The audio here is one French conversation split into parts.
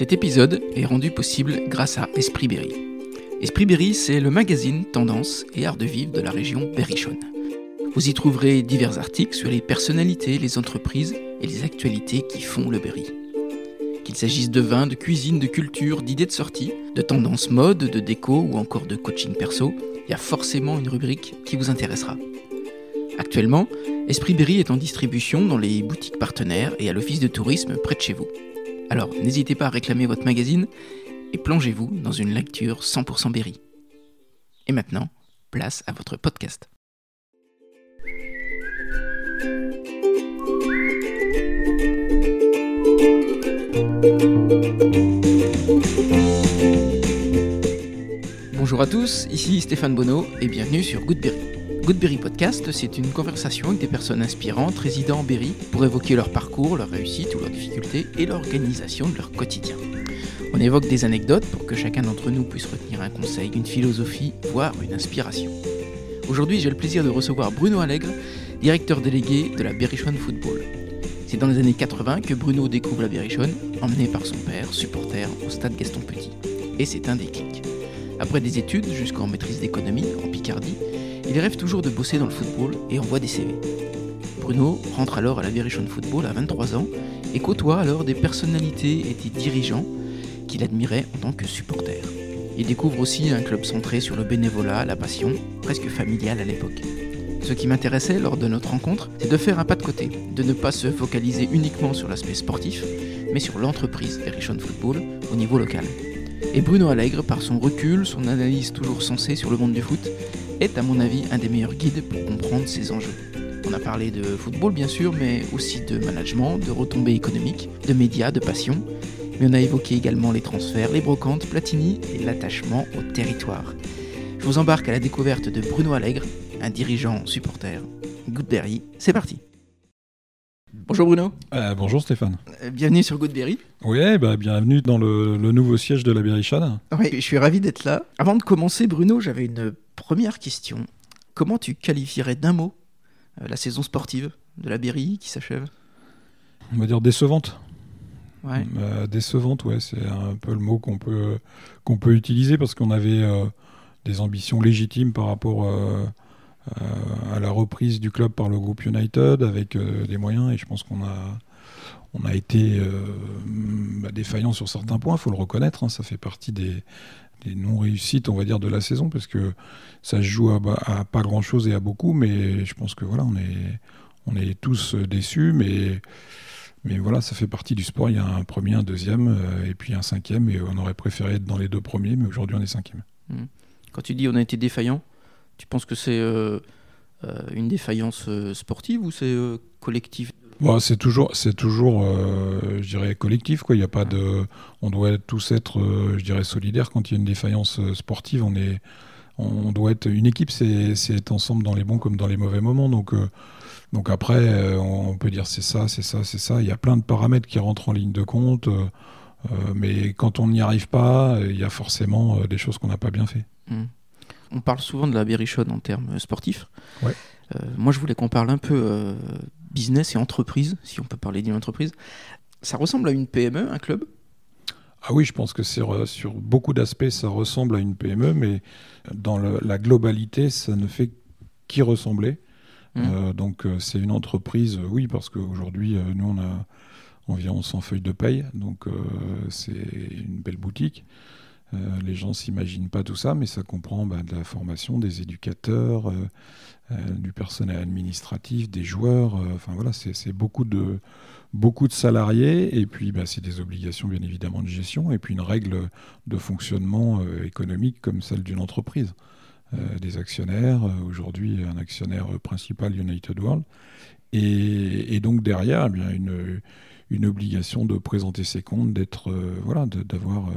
Cet épisode est rendu possible grâce à Esprit Berry. Esprit Berry, c'est le magazine tendance et art de vivre de la région berrichonne. Vous y trouverez divers articles sur les personnalités, les entreprises et les actualités qui font le Berry. Qu'il s'agisse de vin, de cuisine, de culture, d'idées de sortie, de tendances mode, de déco ou encore de coaching perso, il y a forcément une rubrique qui vous intéressera. Actuellement, Esprit Berry est en distribution dans les boutiques partenaires et à l'office de tourisme près de chez vous. Alors n'hésitez pas à réclamer votre magazine et plongez-vous dans une lecture 100% Berry. Et maintenant, place à votre podcast. Bonjour à tous, ici Stéphane Bonneau et bienvenue sur Goodberry. Goodberry Podcast, c'est une conversation avec des personnes inspirantes résidant en Berry pour évoquer leur parcours, leur réussite ou leurs difficultés et l'organisation de leur quotidien. On évoque des anecdotes pour que chacun d'entre nous puisse retenir un conseil, une philosophie, voire une inspiration. Aujourd'hui, j'ai le plaisir de recevoir Bruno Allègre, directeur délégué de la Berrichonne Football. C'est dans les années 80 que Bruno découvre la Berrichonne, emmené par son père, supporter au stade Gaston Petit. Et c'est un déclic. Après des études jusqu'en maîtrise d'économie en Picardie, il rêve toujours de bosser dans le football et envoie des CV. Bruno rentre alors à la Berrichonne Football à 23 ans et côtoie alors des personnalités et des dirigeants qu'il admirait en tant que supporter. Il découvre aussi un club centré sur le bénévolat, la passion, presque familiale à l'époque. Ce qui m'intéressait lors de notre rencontre, c'est de faire un pas de côté, de ne pas se focaliser uniquement sur l'aspect sportif, mais sur l'entreprise Berrichonne Football au niveau local. Et Bruno Allègre, par son recul, son analyse toujours sensée sur le monde du foot, est à mon avis un des meilleurs guides pour comprendre ces enjeux. On a parlé de football bien sûr, mais aussi de management, de retombées économiques, de médias, de passion. Mais on a évoqué également les transferts, les brocantes, Platini et l'attachement au territoire. Je vous embarque à la découverte de Bruno Allègre, un dirigeant supporter. Goodberry, c'est parti. Bonjour Bruno. Euh, bonjour Stéphane. Euh, Bienvenue sur Goodberry. Oui, bah, bienvenue dans le, le nouveau siège de la Berrichonne. Oui, je suis ravi d'être là. Avant de commencer, Bruno, j'avais une première question. Comment tu qualifierais d'un mot euh, la saison sportive de la Berry qui s'achève? On va dire décevante. Ouais. Euh, décevante, ouais, c'est un peu le mot qu'on peut, qu'on peut utiliser parce qu'on avait euh, des ambitions légitimes par rapport euh, à la reprise du club par le groupe United avec des moyens et je pense qu'on a, on a été euh, bah, défaillant sur certains points, il faut le reconnaître, hein, ça fait partie des, des non-réussites, on va dire, de la saison parce que ça se joue à, pas grand-chose et à beaucoup, mais je pense que voilà, on est, on est tous déçus, mais mais voilà, ça fait partie du sport. Il y a un premier, un deuxième, euh, et puis un cinquième. Et on aurait préféré être dans les deux premiers, mais aujourd'hui on est cinquième. Quand tu dis on a été défaillant, tu penses que c'est euh, euh, une défaillance sportive ou c'est euh, collectif? Bon, c'est toujours, c'est toujours, euh, je dirais, collectif. Quoi. Il y a pas de, on doit tous être, euh, je dirais, solidaires quand il y a une défaillance euh, sportive. On est, on doit être une équipe. C'est, c'est être ensemble dans les bons comme dans les mauvais moments. Donc, euh, donc après, on peut dire c'est ça, c'est ça, c'est ça. Il y a plein de paramètres qui rentrent en ligne de compte. mais quand on n'y arrive pas, il y a forcément des choses qu'on n'a pas bien fait. Hmm. On parle souvent de la Berrichonne en termes sportifs. Ouais. Euh, moi, je voulais qu'on parle un peu euh, business et entreprise, si on peut parler d'une entreprise. Ça ressemble à une PME, un club? Ah oui, je pense que sur beaucoup d'aspects, ça ressemble à une PME, mais dans le- la globalité, ça ne fait qu'y ressembler. Mhm. Euh, donc euh, c'est une entreprise, euh, oui, parce qu'aujourd'hui, nous, on a environ 100 feuilles de paye, donc euh, c'est une belle boutique. Euh, les gens s'imaginent pas tout ça, mais ça comprend bah, de la formation des éducateurs, euh, euh, du personnel administratif, des joueurs. Enfin voilà, c'est beaucoup de salariés et puis bah, c'est des obligations bien évidemment de gestion et puis une règle de fonctionnement économique comme celle d'une entreprise. Des actionnaires, aujourd'hui un actionnaire principal United World et, donc derrière eh bien une, obligation de présenter ses comptes, d'être voilà, d'avoir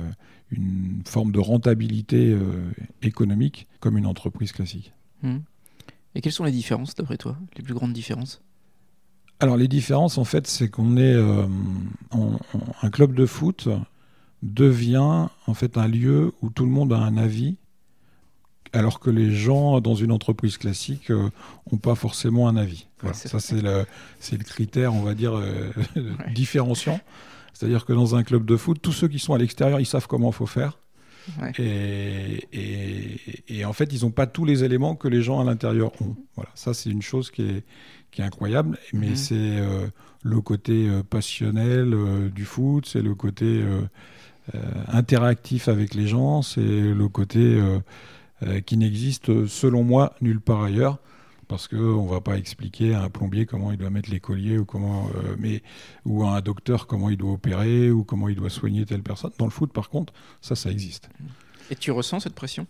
une forme de rentabilité euh, économique comme une entreprise classique. Hmm. Et quelles sont les différences, d'après toi Les plus grandes différences? Alors les différences en fait, c'est qu'on est, euh, un club de foot devient en fait un lieu où tout le monde a un avis, alors que les gens dans une entreprise classique n'ont pas forcément un avis. Voilà. ça c'est le, le critère, on va dire, euh, différenciant. C'est-à-dire que dans un club de foot, tous ceux qui sont à l'extérieur, ils savent comment il faut faire. Ouais. Et, et- et en fait, ils n'ont pas tous les éléments que les gens à l'intérieur ont. Voilà, ça c'est une chose qui est, qui est incroyable, mais Mhm. c'est euh, le côté euh, passionnel euh, du foot, c'est le côté interactif avec les gens, c'est le côté qui n'existe selon moi nulle part ailleurs. Parce qu'on ne va pas expliquer à un plombier comment il doit mettre les colliers ou, comment, euh, mais, ou à un docteur comment il doit opérer ou comment il doit soigner telle personne. Dans le foot, par contre, ça, ça existe. Et tu ressens cette pression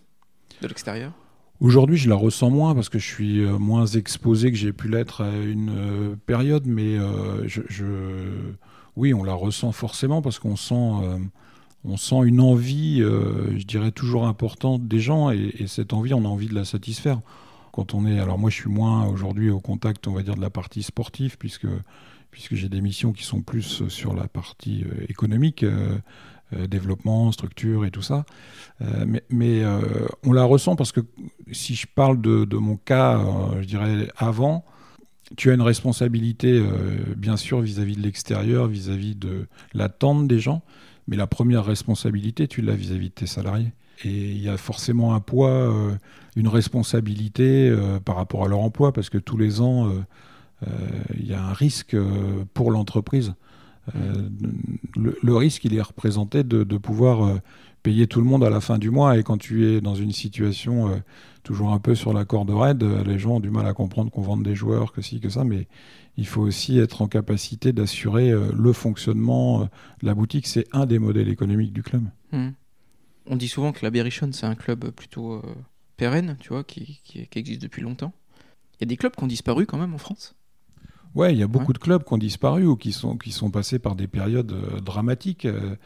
de l'extérieur? Aujourd'hui, je la ressens moins parce que je suis euh, moins exposé que j'ai pu l'être à une euh, période, mais euh, je, je- oui, on la ressent forcément parce qu'on sent, euh, on sent une envie, euh, je dirais, toujours importante des gens et, et cette envie, on a envie de la satisfaire. On est, alors moi, je suis moins aujourd'hui au contact, on va dire, de la partie sportive puisque j'ai des missions qui sont plus sur la partie euh, économique, euh, euh, développement, structure et tout ça. Mais on la ressent parce que si je parle de, mon cas, je dirais avant, tu as une responsabilité, bien sûr, vis-à-vis de l'extérieur, vis-à-vis de l'attente des gens, mais la première responsabilité, tu l'as vis-à-vis de tes salariés. Et il y a forcément un poids, euh, une responsabilité euh, par rapport à leur emploi, parce que tous les ans, euh, il y a un risque pour l'entreprise. Le, risque, il est représenté de, pouvoir payer tout le monde à la fin du mois. Et quand tu es dans une situation toujours un peu sur la corde raide, les gens ont du mal à comprendre qu'on vende des joueurs, que ci, que ça. Mais il faut aussi être en capacité d'assurer le fonctionnement de la boutique. C'est un des modèles économiques du club. Hmm. On dit souvent que la Berrichonne, c'est un club plutôt euh, pérenne, tu vois, qui, qui- qui existe depuis longtemps. Il y a des clubs qui ont disparu quand même en France. Ouais, il y a beaucoup de clubs qui ont disparu ou qui sont, qui sont passés par des périodes euh, dramatiques. Euh,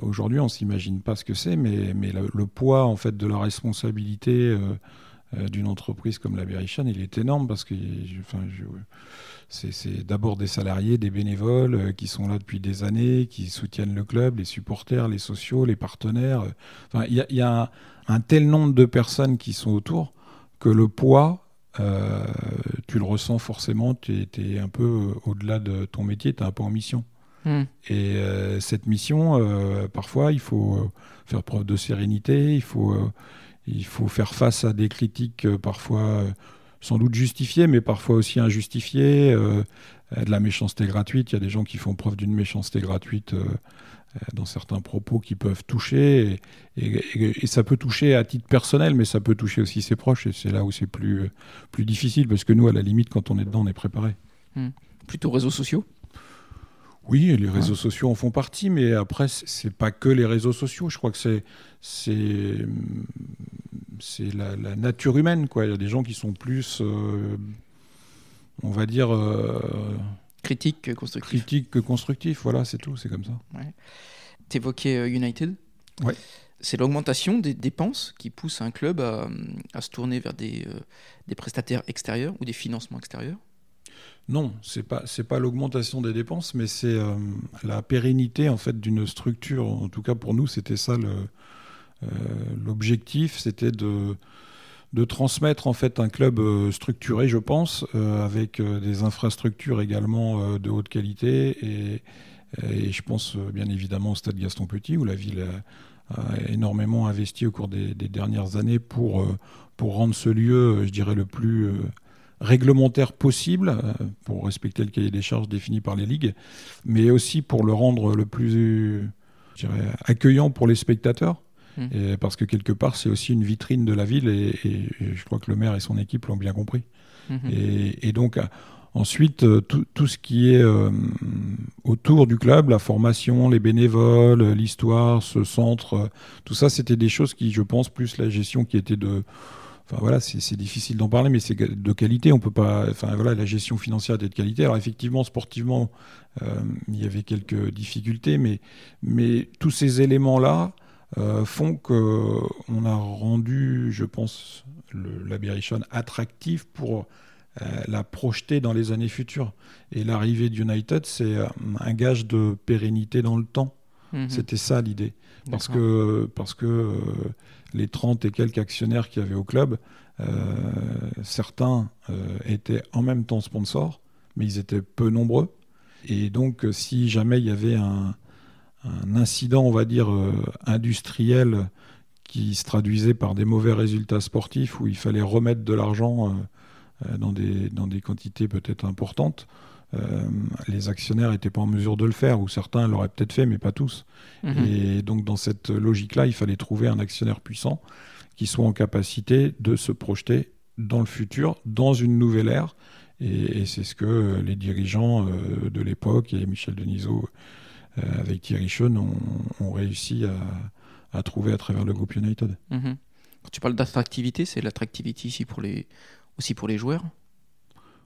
Aujourd'hui, on s'imagine pas ce que c'est, mais, mais le, le poids en fait de la responsabilité d'une entreprise comme la Berrichonne, il est énorme parce que je- enfin, je- c'est d'abord des salariés, des bénévoles euh, qui sont là depuis des années, qui soutiennent le club, les supporters, les sociaux, les partenaires. Enfin, il y a, il y a un, un tel nombre de personnes qui sont autour que le poids euh, tu le ressens forcément, tu es, un peu euh, au-delà de ton métier, tu es un peu en mission. Hmm. Et euh, cette mission, parfois, il faut faire preuve de sérénité, il faut, il faut faire face à des critiques parfois sans doute justifiées, mais parfois aussi injustifiées, euh, de la méchanceté gratuite. Il y a des gens qui font preuve d'une méchanceté gratuite euh, euh, dans certains propos qui peuvent toucher. Et, et- et ça peut toucher à titre personnel, mais ça peut toucher aussi ses proches. Et c'est là où c'est plus, plus difficile, parce que nous, à la limite, quand on est dedans, on est préparé. Plutôt réseaux sociaux? Oui, les réseaux sociaux en font partie, mais après, c'est pas que les réseaux sociaux. Je crois que c'est c'est c'est la, la nature humaine, quoi. Il y a des gens qui sont plus, euh, on va dire, euh, Critique, euh, constructif. critiques que constructifs. Voilà, c'est tout, c'est comme ça. Tu évoquais United. Ouais. C'est l'augmentation des dépenses qui pousse un club à, à se tourner vers des, euh, des prestataires extérieurs ou des financements extérieurs? Non, c'est pas c'est pas l'augmentation des dépenses, mais c'est euh, la pérennité en fait d'une structure. En tout cas pour nous, c'était ça le euh, l'objectif, c'était de transmettre en fait un club euh, structuré, je pense, euh, avec euh, des infrastructures également euh, de haute qualité et, je pense euh, bien évidemment au stade Gaston Petit où la ville a, énormément investi au cours des, dernières années pour euh, rendre ce lieu, euh, je dirais, le plus euh, réglementaire possible euh, pour respecter le cahier des charges défini par les ligues, mais aussi pour le rendre le plus accueillant pour les spectateurs. Mm. Et parce que quelque part, c'est aussi une vitrine de la ville et, et- et je crois que le maire et son équipe l'ont bien compris. Mhm. Et, et donc, euh, ensuite, euh, tout, tout ce qui est euh, autour du club, la formation, les bénévoles, l'histoire, ce centre, tout ça, c'était des choses qui, je pense, plus la gestion qui était de. Enfin voilà, c'est difficile d'en parler, mais c'est de qualité. On peut pas. Enfin voilà, la gestion financière était de qualité. Alors effectivement, sportivement, euh, il y avait quelques difficultés, mais, mais tous ces éléments-là font que on a rendu, je pense, le, la Berrichonne attractive pour euh, la projeter dans les années futures. Et l'arrivée d'United, c'est euh, un gage de pérennité dans le temps. Mhm. C'était ça l'idée. Parce que, parce que euh, les 30 et quelques actionnaires qu'il y avait au club, euh, certains euh, étaient en même temps sponsors, mais ils étaient peu nombreux. Et donc, si jamais il y avait un, incident, on va dire, industriel qui se traduisait par des mauvais résultats sportifs où il fallait remettre de l'argent dans, des, dans des quantités peut-être importantes, euh, les actionnaires n'étaient pas en mesure de le faire, ou certains l'auraient peut-être fait, mais pas tous. Mhm. Et donc dans cette logique-là, il fallait trouver un actionnaire puissant qui soit en capacité de se projeter dans le futur, dans une nouvelle ère. Et, c'est ce que les dirigeants euh, de l'époque, et Michel Denisot euh, avec Thierry Schoen, ont, réussi à, trouver à travers le groupe United. Mhm. Quand tu parles d'attractivité, c'est l'attractivité ici pour les, aussi pour les joueurs?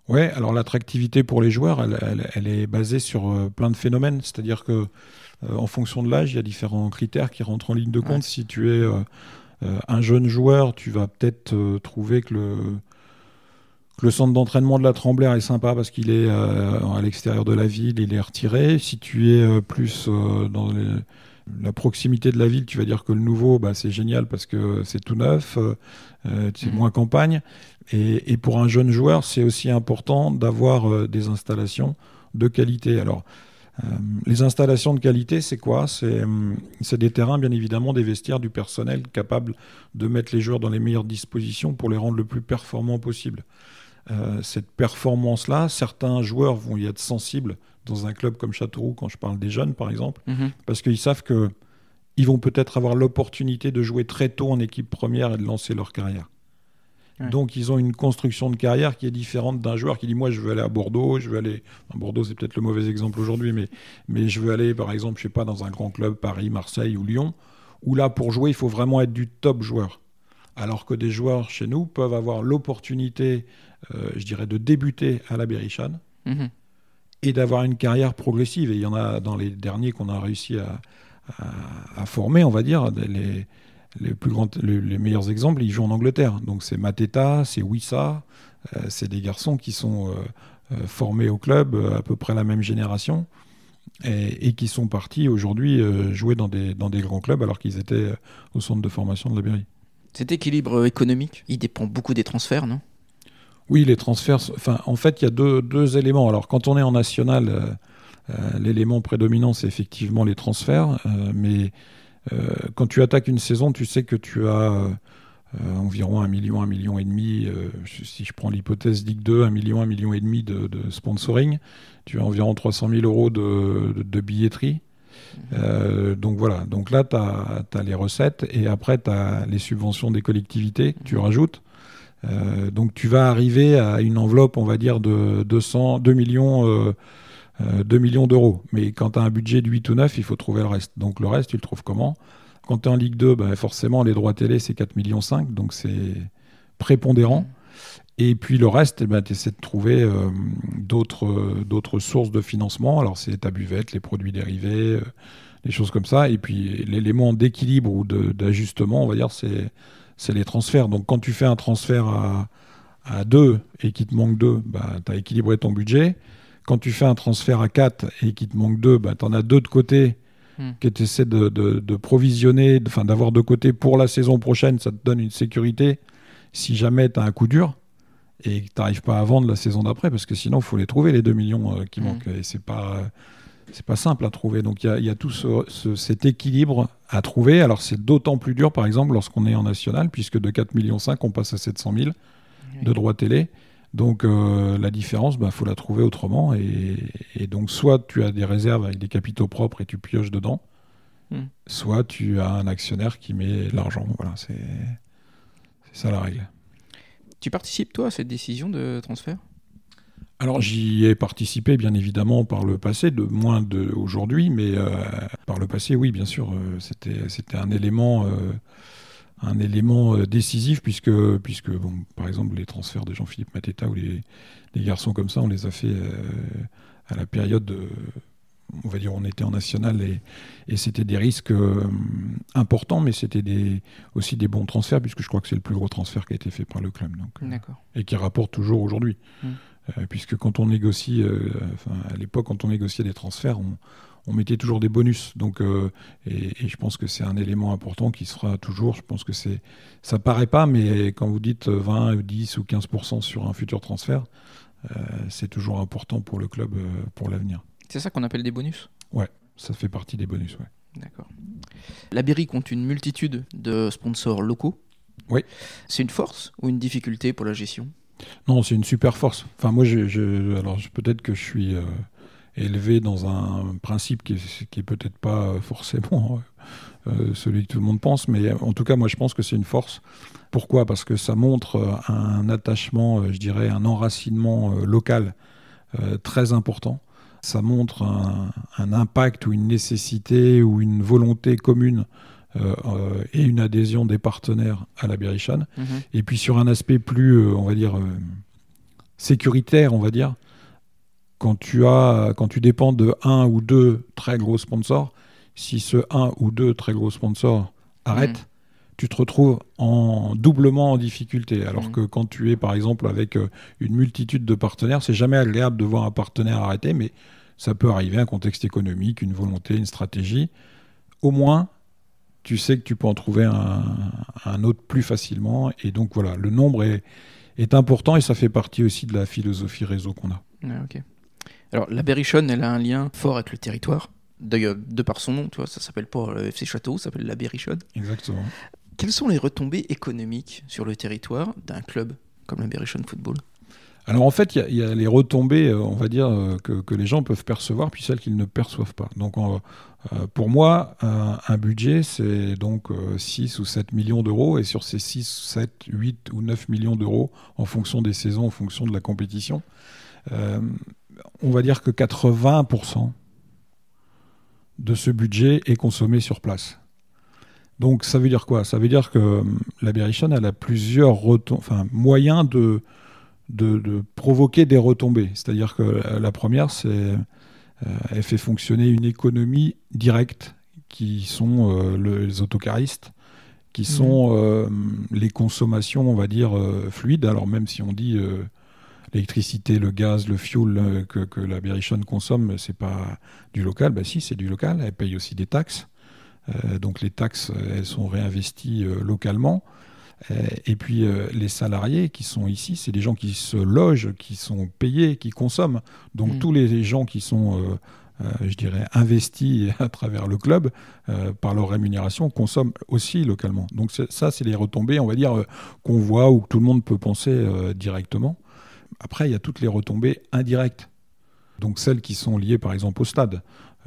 Oui, alors l'attractivité pour les joueurs, elle, est basée sur euh, plein de phénomènes. C'est-à-dire que euh, en fonction de l'âge, il y a différents critères qui rentrent en ligne de compte. Si tu es euh, un jeune joueur, tu vas peut-être trouver que le, le centre d'entraînement de la Tremblère est sympa parce qu'il est à l'extérieur de la ville, il est retiré. Si tu es plus dans la proximité de la ville, tu vas dire que le nouveau, bah, c'est génial parce que c'est tout neuf, c'est mmh. moins campagne. Et, pour un jeune joueur, c'est aussi important d'avoir euh, des installations de qualité. Alors, euh, les installations de qualité, c'est quoi? Hum, C'est des terrains, bien évidemment, des vestiaires, du personnel capable de mettre les joueurs dans les meilleures dispositions pour les rendre le plus performants possible. Euh, cette performance-là, certains joueurs vont y être sensibles dans un club comme Châteauroux, quand je parle des jeunes, par exemple, mhm. parce qu'ils savent que ils vont peut-être avoir l'opportunité de jouer très tôt en équipe première et de lancer leur carrière. Donc ils ont une construction de carrière qui est différente d'un joueur qui dit moi je veux aller à Bordeaux, je veux aller Bordeaux c'est peut-être le mauvais exemple aujourd'hui mais mais je veux aller par exemple je sais pas dans un grand club Paris, Marseille ou Lyon où là pour jouer il faut vraiment être du top joueur. Alors que des joueurs chez nous peuvent avoir l'opportunité je dirais de débuter à la Berrichane mhm. et d'avoir une carrière progressive et il y en a dans les derniers qu'on a réussi à, à, à, former on va dire les les, plus grands, les, meilleurs exemples, ils jouent en Angleterre. Donc c'est Mateta, c'est Wissa, euh, c'est des garçons qui sont euh, euh, formés au club à peu près la même génération et, qui sont partis aujourd'hui jouer dans des, dans des grands clubs alors qu'ils étaient au centre de formation de la Berry. Cet équilibre économique, il dépend beaucoup des transferts, non? Oui, les transferts. Enfin, en fait, il y a deux, deux, éléments. Alors, quand on est en national, l'élément prédominant, c'est effectivement les transferts, mais euh, quand tu attaques une saison, tu sais que tu as euh, environ un million, un million et demi, euh, si je prends l'hypothèse Ligue 2, un million, un million et demi de, sponsoring. Tu as environ 300 000 euros de, billetterie. donc voilà, donc là, tu as, les recettes et après, tu as les subventions des collectivités que tu rajoutes. Donc tu vas arriver à une enveloppe, on va dire, de 200, 2 millions 2 euh, millions d'euros. Mais quand tu as un budget de 8 ou 9, il faut trouver le reste. Donc le reste, tu le trouves comment? Quand tu es en Ligue 2, ben, forcément, les droits télé, c'est 4 millions 5, donc c'est prépondérant. Et puis le reste, eh ben, tu essaies de trouver euh, d'autres sources de financement. Alors c'est ta buvette, les produits dérivés, euh, les choses comme ça. Et puis l'élément d'équilibre ou d'ajustement, on va dire, c'est les transferts. Donc quand tu fais un transfert à, à 2 et qu'il te manque 2, bah, tu as équilibré ton budget quand tu fais un transfert à 4 et qu'il te manque 2, bah, tu en as deux de côté hmm. que tu essaies de, de, provisionner, d'avoir de côté pour la saison prochaine. Ça te donne une sécurité si jamais tu as un coup dur et que tu n'arrives pas à vendre la saison d'après, parce que sinon, il faut les trouver, les 2 millions euh, qui hmm. manquent. Et c'est pas. C'est pas simple à trouver. Donc il y, a tout cet équilibre à trouver. Alors c'est d'autant plus dur, par exemple, lorsqu'on est en national, puisque de 4,5 millions, on passe à 700 000 de droits télé. Donc euh, la différence, il bah, faut la trouver autrement. Et, donc soit tu as des réserves avec des capitaux propres et tu pioches dedans, hmm. soit tu as un actionnaire qui met l'argent. Voilà, c'est ça la règle. Tu participes toi à cette décision de transfert? Alors j'y ai participé bien évidemment par le passé, de moins d'aujourd'hui, mais euh, par le passé oui bien sûr, euh, c'était un élément un élément euh, décisif puisque, puisque bon, par exemple, les transferts de Jean-Philippe Mateta ou les, garçons comme ça, on les a fait euh, à la période, on va dire, on était en national et, et c'était des risques euh, importants, mais c'était des, aussi des bons transferts puisque je crois que c'est le plus gros transfert qui a été fait par le club. Donc, et qui rapporte toujours aujourd'hui. Mmh. Puisque quand on négocie, à l'époque, quand on négociait des transferts, on, on mettait toujours des bonus. Donc, euh, et, je pense que c'est un élément important qui sera toujours. Je pense que c'est, ça paraît pas, mais quand vous dites 20, 10 ou 15% sur un futur transfert, euh, c'est toujours important pour le club euh, pour l'avenir. C'est ça qu'on appelle des bonus? Ouais, ça fait partie des bonus, ouais. D'accord. La Berry compte une multitude de sponsors locaux? Oui. C'est une force ou une difficulté pour la gestion? Non, c'est une super force. Enfin, moi, je, alors peut-être que je suis euh, élevé dans un principe qui est, peut-être pas forcément euh, celui que tout le monde pense, mais en tout cas, moi, je pense que c'est une force. Pourquoi? Parce que ça montre euh, un attachement, euh, je dirais, un enracinement euh, local euh, très important. Ça montre un, impact ou une nécessité ou une volonté commune euh, euh, et une adhésion des partenaires à la Berrichonne. Mhm. Et puis sur un aspect plus, euh, on va dire, euh, sécuritaire, on va dire, quand tu, as, quand tu dépends de un ou deux très gros sponsors, si ce un ou deux très gros sponsors arrêtent, Mhm. tu te retrouves en doublement en difficulté. Alors Mhm. que quand tu es par exemple avec euh, une multitude de partenaires, c'est jamais agréable de voir un partenaire arrêter, mais ça peut arriver, un contexte économique, une volonté, une stratégie. Au moins, tu sais que tu peux en trouver un, un autre plus facilement. Et donc voilà, le nombre est, est important et ça fait partie aussi de la philosophie réseau qu'on a. Ah, ok. Alors, la Berrichonne, elle a un lien fort avec le territoire. D'ailleurs, de par son nom, tu vois, ça s'appelle pas le FC Château, ça s'appelle la Berrichonne. Exactement. Quelles sont les retombées économiques sur le territoire d'un club comme la Berrichonne Football? Alors en fait, il y a- les retombées, euh, on va dire, euh, que, les gens peuvent percevoir, puis celles qu'ils ne perçoivent pas. Donc euh, pour moi, un, budget, c'est donc euh, 6 ou 7 millions d'euros, et sur ces 6, 7, 8 ou 9 millions d'euros, en fonction des saisons, en fonction de la compétition, on va dire que 80% de ce budget est consommé sur place. Donc ça veut dire quoi? Ça veut dire que la Berrichonne, elle a plusieurs moyens de, de, de provoquer des retombées. C'est-à-dire que la, première, c'est euh, elle fait fonctionner une économie directe qui sont euh, le- les autocaristes, qui sont euh, les consommations, on va dire, euh, fluides. Alors même si on dit l'électricité, le gaz, le fuel euh, que, que la Berrichonne consomme, c'est pas du local. Bah si, c'est du local. Elle paye aussi des taxes. Donc les taxes, elles sont réinvesties localement. Euh, et puis euh, les salariés qui sont ici, c'est des gens qui se logent, qui sont payés, qui consomment. Donc Mm. tous les gens qui sont, euh, euh, je dirais, investis à travers le club par leur rémunération consomment aussi localement. Donc ça, c'est les retombées, on va dire, qu'on voit ou que tout le monde peut penser directement. Après, il y a toutes les retombées indirectes. Donc celles qui sont liées par exemple au stade.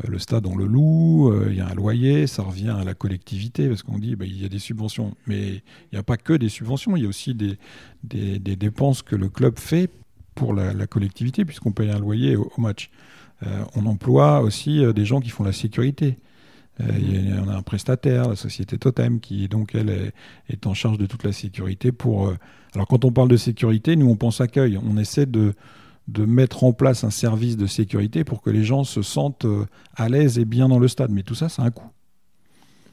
Le stade, on le loue, euh, il y a un loyer, ça revient à la collectivité, parce qu'on dit bah, il y a des subventions. Mais il n'y a pas que des subventions, il y a aussi des, dépenses que le club fait pour la, la collectivité, puisqu'on paye un loyer au, match. Euh, on emploie aussi euh, des gens qui font la sécurité. Y on a un prestataire, la société Totem, qui donc elle est, en charge de toute la sécurité. Pour alors quand on parle de sécurité, nous on pense accueil. On essaie de de mettre en place un service de sécurité pour que les gens se sentent euh, à l'aise et bien dans le stade. Mais tout ça, ça a un coût.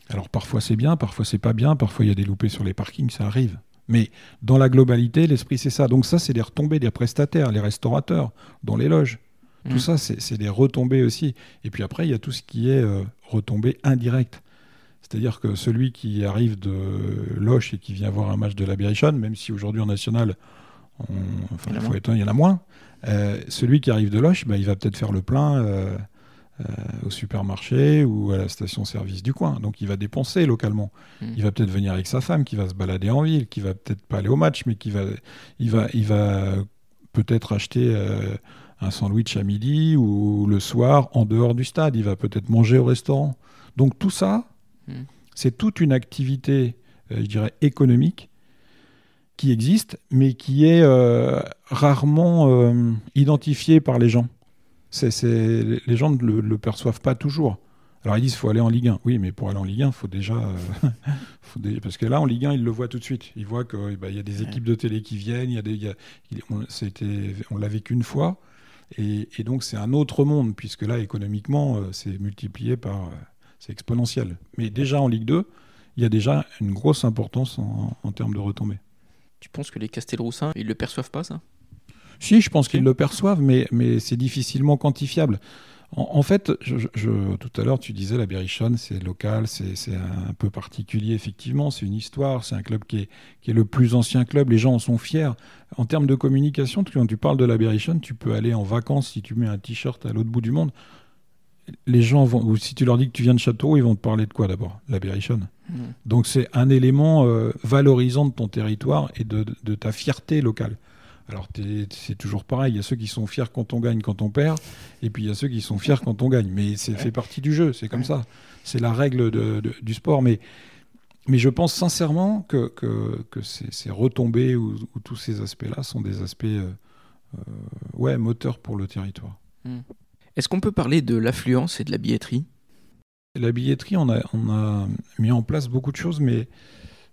Alors parfois c'est bien, parfois c'est pas bien, parfois il y a des loupés sur les parkings, ça arrive. Mais dans la globalité, l'esprit c'est ça. Donc ça, c'est des retombées des prestataires, les restaurateurs, dans les loges. Mm. Tout ça, c'est des retombées aussi. Et puis après, il y a tout ce qui est euh, retombées indirectes. C'est-à-dire que celui qui arrive de Loche et qui vient voir un match de la Berrichonne, même si aujourd'hui en national, on- enfin, Il faut être il y en a moins, euh, celui qui arrive de Loche, bah, il va peut-être faire le plein euh, euh, au supermarché ou à la station-service du coin. Donc il va dépenser localement. Mm. Il va peut-être venir avec sa femme, qui va se balader en ville, qui va peut-être pas aller au match, mais qui va, il va, il va peut-être acheter un sandwich à midi ou le soir en dehors du stade. Il va peut-être manger au restaurant. Donc tout ça, Mm. c'est toute une activité, je dirais, économique qui existe, mais qui est euh, rarement euh, identifiée par les gens. C'est, c'est- les gens ne le, le perçoivent pas toujours. Alors ils disent faut aller en Ligue 1. Oui, mais pour aller en Ligue 1, il faut déjà... euh, faut déjà- Parce que là, en Ligue 1, ils le voient tout de suite. Ils voient qu'il y a des équipes de télé qui viennent, il y a des, y a- on, c'était- on l'a vécu une fois, et, et donc c'est un autre monde, puisque là, économiquement, euh, c'est multiplié par... c'est exponentiel. Mais déjà en Ligue 2, il y a déjà une grosse importance en, en termes de retombées. Tu penses que les Castelroussins, ils le perçoivent pas, ça? Si, je pense qu'ils le perçoivent, mais, mais c'est difficilement quantifiable. En, fait, je, tout à l'heure, tu disais la Berrichonne, c'est local, c'est un peu particulier, effectivement. C'est une histoire, c'est un club qui est, qui est, le plus ancien club. Les gens en sont fiers. En termes de communication, quand tu parles de la Berrichonne, tu peux aller en vacances si tu mets un t-shirt à l'autre bout du monde. Les gens vont, ou si tu leur dis que tu viens de Châteauroux, ils vont te parler de quoi d'abord? La Berrichonne. Mmh. Donc c'est un élément euh, valorisant de ton territoire et de, de ta fierté locale. Alors c'est toujours pareil, il y a ceux qui sont fiers quand on gagne, quand on perd, et puis il y a ceux qui sont fiers quand on gagne. Mais c'est fait partie du jeu, c'est comme ça. C'est la règle du sport. Mais, mais je pense sincèrement que, que, ces, retombées ou, tous ces aspects-là sont des aspects euh, euh, ouais, moteurs pour le territoire. Hmm. Est-ce qu'on peut parler de l'affluence et de la billetterie? La billetterie, on a, mis en place beaucoup de choses, mais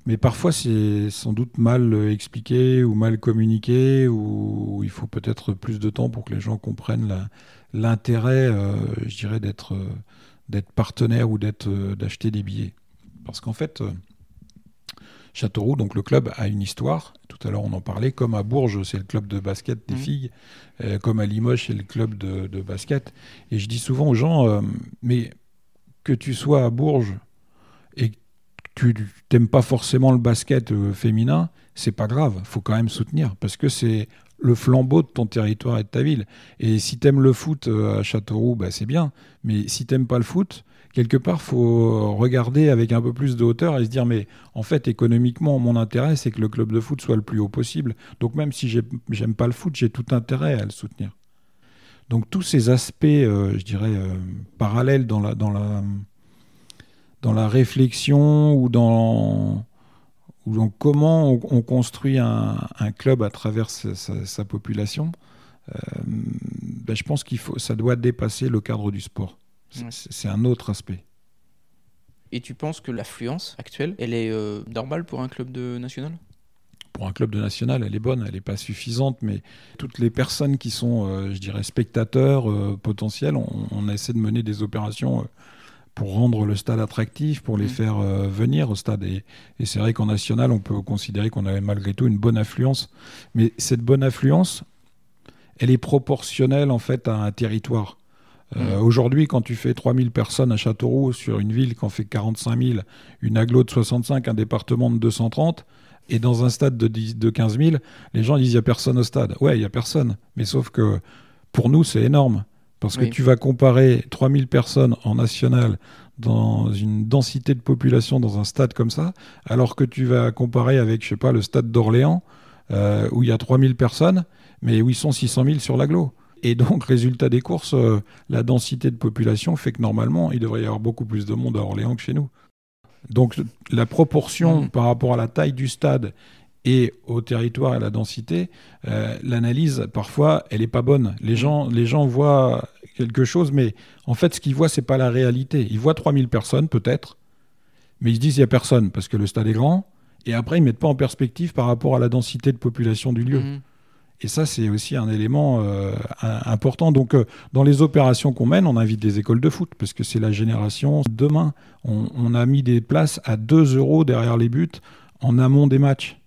mais parfois, c'est sans doute mal expliqué ou mal communiqué, ou il faut peut-être plus de temps pour que les gens comprennent l'intérêt, euh, je dirais, d'être euh, partenaire ou euh, d'acheter des billets. Parce qu'en fait, Châteauroux, donc le club, a une histoire. Tout à l'heure, on en parlait. Comme à Bourges, c'est le club de basket des mmh. filles. comme à Limoges, c'est le club de, de, basket. Et je dis souvent aux gens, mais que tu sois à Bourges et tu n'aimes pas forcément le basket euh, féminin, c'est pas grave, faut quand même soutenir parce que c'est le flambeau de ton territoire et de ta ville. Et si tu aimes le foot euh, à Châteauroux, bah, c'est bien. Mais si tu pas le foot, quelque part, faut regarder avec un peu plus de hauteur et se dire, mais en fait, économiquement, mon intérêt, c'est que le club de foot soit le plus haut possible. Donc même si j'aime pas le foot, j'ai tout intérêt à le soutenir. Donc tous ces aspects, euh, je dirais, parallèles dans la, dans la dans la réflexion ou dans, comment on, construit un, club à travers sa, population, euh, ben je pense qu'il faut, ça doit dépasser le cadre du sport. C'est un autre aspect. Et tu penses que l'affluence actuelle, elle est euh, normale pour un club de national? Pour un club de national, elle est bonne, elle n'est pas suffisante, mais toutes les personnes qui sont, euh, je dirais, spectateurs potentiels, on, on, essaie de mener des opérations pour rendre le stade attractif, pour les mm. faire euh, venir au stade. Et, c'est vrai qu'en national, on peut considérer qu'on avait malgré tout une bonne affluence. Mais cette bonne affluence, elle est proportionnelle en fait à un territoire. Euh. Aujourd'hui, quand tu fais 3000 personnes à Châteauroux sur une ville qui en fait 45 000, une aglo de 65, un département de 230, et dans un stade de, 10, de 15 000, les gens disent il n'y a personne au stade. Ouais, il n'y a personne. Mais sauf que pour nous, c'est énorme. Parce que tu vas comparer 3000 personnes en national dans une densité de population dans un stade comme ça, alors que tu vas comparer avec, je sais pas, le stade d'Orléans, euh, où il y a 3000 personnes, mais où ils sont 600 000 sur l'agglo. Et donc, résultat des courses, euh, la densité de population fait que normalement, il devrait y avoir beaucoup plus de monde à Orléans que chez nous. Donc, la proportion mmh. par rapport à la taille du stade et au territoire et à la densité, euh, l'analyse, parfois, elle n'est pas bonne. Les gens, les gens voient quelque chose, mais en fait, ce qu'ils voient, c'est pas la réalité. Ils voient 3000 personnes, peut-être, mais ils se disent, il n'y a personne, parce que le stade est grand, et après, ils ne mettent pas en perspective par rapport à la densité de population du lieu. Mhm. Et ça, c'est aussi un élément euh, important. Donc, euh, dans les opérations qu'on mène, on invite des écoles de foot, parce que c'est la génération demain. On, a mis des places à 2 euros derrière les buts en amont des matchs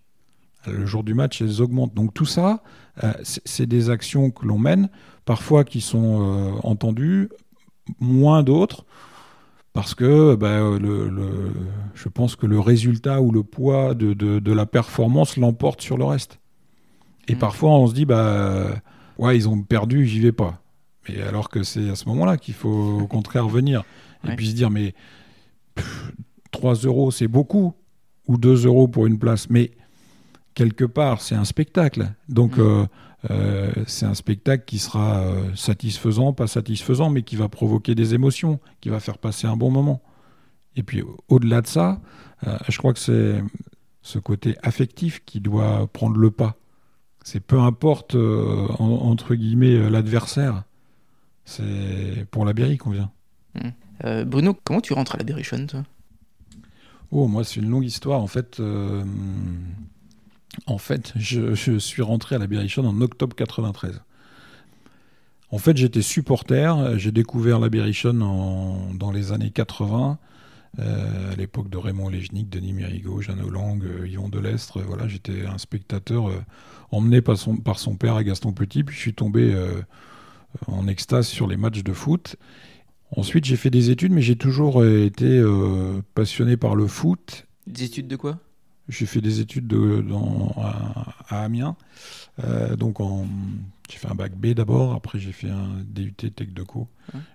le jour du match, elles augmentent. Donc tout ça, euh, c'est des actions que l'on mène, parfois qui sont entendues, moins d'autres, parce que bah, je pense que le résultat ou le poids de, la performance l'emporte sur le reste. Et mmh. parfois, on se dit, bah, ouais, ils ont perdu, j'y vais pas. Mais alors que c'est à ce moment-là qu'il faut au contraire venir. Et puis se dire, mais 3 euros, c'est beaucoup, ou 2 euros pour une place. Mais quelque part, c'est un spectacle. Donc, mm. euh, euh, c'est un spectacle qui sera euh, satisfaisant, pas satisfaisant, mais qui va provoquer des émotions, qui va faire passer un bon moment. Et puis, au-delà de ça, je crois que c'est ce côté affectif qui doit prendre le pas. C'est peu importe, entre guillemets, l'adversaire. C'est pour la Berry qu'on vient. Mm. Bruno, comment tu rentres à la Berrichonne, toi? Oh, moi, c'est une longue histoire. En fait, en fait, je, suis rentré à la Berrichonne en octobre 93. En fait, j'étais supporter. J'ai découvert la Berrichonne dans les années 80, euh, à l'époque de Raymond Léjnik, Denis Mérigot, Jeanne euh, Yvon Delestre. Voilà, j'étais un spectateur euh, emmené par son, par son, père à Gaston Petit. Puis je suis tombé en extase sur les matchs de foot. Ensuite, j'ai fait des études, mais j'ai toujours été passionné par le foot. Des études de quoi? J'ai fait des études de, dans, à, Amiens. donc, j'ai fait un bac B d'abord, après j'ai fait un DUT Tech de Co,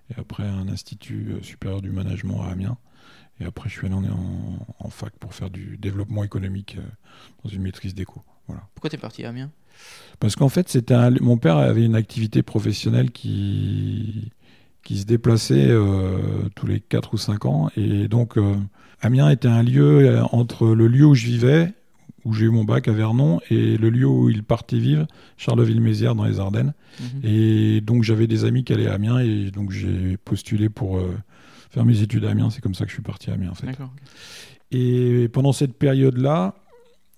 et après un institut supérieur du management à Amiens. Et après, je suis allé en, en, fac pour faire du développement économique euh, dans une maîtrise d'éco. Voilà. Pourquoi tu es parti à Amiens? Parce qu'en fait, c'était mon père avait une activité professionnelle qui, qui se déplaçait euh, tous les 4 ou 5 ans. Et donc, euh, Amiens était un lieu entre le lieu où je vivais, où j'ai eu mon bac à Vernon, et le lieu où il partait vivre, Charleville-Mézières dans les Ardennes. Mhm. Et donc, j'avais des amis qui allaient à Amiens, et donc j'ai postulé pour faire mes études à Amiens. C'est comme ça que je suis parti à Amiens, en fait. Et pendant cette période-là,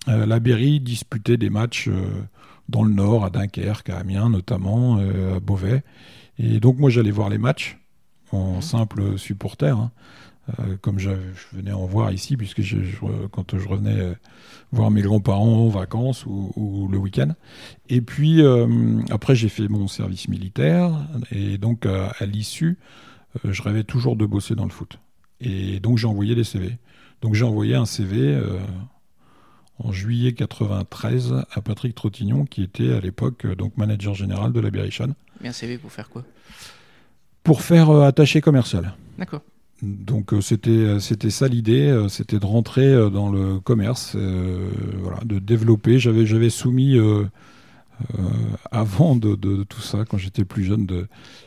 euh, la Berry disputait des matchs euh, dans le Nord, à Dunkerque, à Amiens notamment, euh, à Beauvais. Et donc moi j'allais voir les matchs en mhm. simple supporter, hein. comme je, venais en voir ici, puisque quand je revenais voir mes grands-parents en vacances ou, le week-end. Et puis après j'ai fait mon service militaire, et donc à l'issue, je rêvais toujours de bosser dans le foot. Et donc j'ai envoyé des CV. Donc j'ai envoyé un CV euh, en juillet 93 à Patrick Trottignon, qui était à l'époque euh, donc manager général de la Berichan. Et un CV pour faire quoi? Pour faire euh, attaché commercial. D'accord. Donc c'était c'était ça l'idée, c'était de rentrer dans le commerce, voilà, de développer. J'avais j'avais soumis avant de, de, tout ça, quand j'étais plus jeune,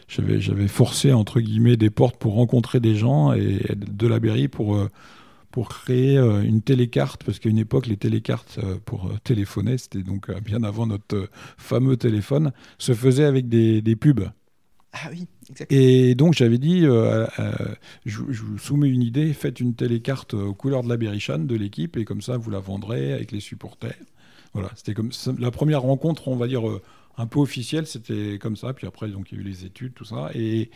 j'avais, j'avais forcé entre guillemets des portes pour rencontrer des gens et de la Berry pour, euh, pour créer euh, une télécarte, parce qu'à une époque, les télécartes euh, pour téléphoner, c'était donc bien avant notre fameux téléphone, se faisaient avec des, des pubs. Ah oui, exactement. Et donc j'avais dit, je, vous soumets une idée, faites une télécarte aux couleurs de la Berrichane, de l'équipe, et comme ça vous la vendrez avec les supporters. Voilà, c'était comme la première rencontre, on va dire, un peu officiel, c'était comme ça. Puis après, donc il y a eu les études, tout ça. Et,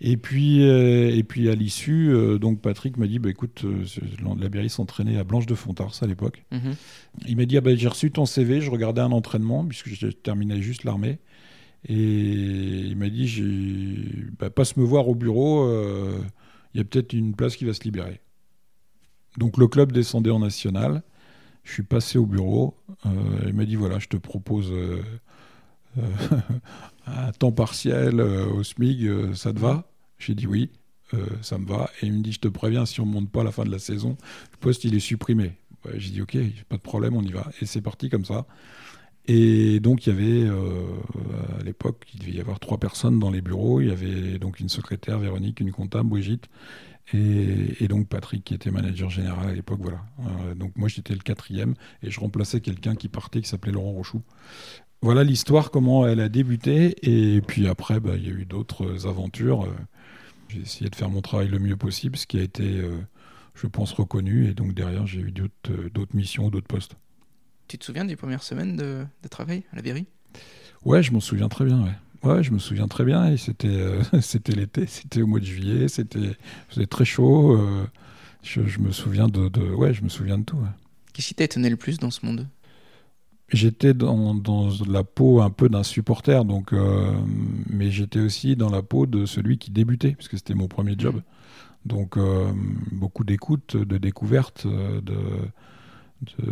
et puis, euh, et puis à l'issue, euh, donc Patrick m'a dit, bah, écoute, euh, la Berry s'entraînait à Blanche de Fontars à l'époque. Mhm. Il m'a dit, ah, bah, j'ai reçu ton CV, je regardais un entraînement puisque je terminais juste l'armée. Et il m'a dit, bah, passe me voir au bureau, il y a peut-être une place qui va se libérer. Donc le club descendait en national. Je suis passé au bureau. il m'a dit voilà, je te propose euh, à temps partiel euh, au SMIG, euh, ça te va? J'ai dit oui, ça me va. Et il me dit, je te préviens, si on ne monte pas à la fin de la saison, le poste, il est supprimé. J'ai dit, ok, pas de problème, on y va. Et c'est parti comme ça. Et donc, il y avait, à l'époque, il devait y avoir trois personnes dans les bureaux. Il y avait donc une secrétaire, Véronique, une comptable, Brigitte, et, donc Patrick, qui était manager général à l'époque. Voilà. donc, moi, j'étais le quatrième, et je remplaçais quelqu'un qui partait, qui s'appelait Laurent Rochou voilà l'histoire, comment elle a débuté. Et puis après, bah, il y a eu d'autres aventures. J'ai essayé de faire mon travail le mieux possible, ce qui a été, euh, je pense, reconnu. Et donc derrière, j'ai eu d'autres euh, missions, d'autres postes. Tu te souviens des premières semaines de, travail à la Berry Ouais, je m'en souviens très bien. Ouais. ouais, je me souviens très bien. Et c'était euh, c'était l'été, c'était au mois de juillet, c'était très chaud. je, me souviens de, ouais, je me souviens de tout. Qu'est-ce qui t'a étonné le plus dans ce monde? J'étais dans, la peau un peu d'un supporter, donc, euh, mais j'étais aussi dans la peau de celui qui débutait, parce que c'était mon premier job. Mmh. Donc euh, beaucoup d'écoute, de découverte, euh, de,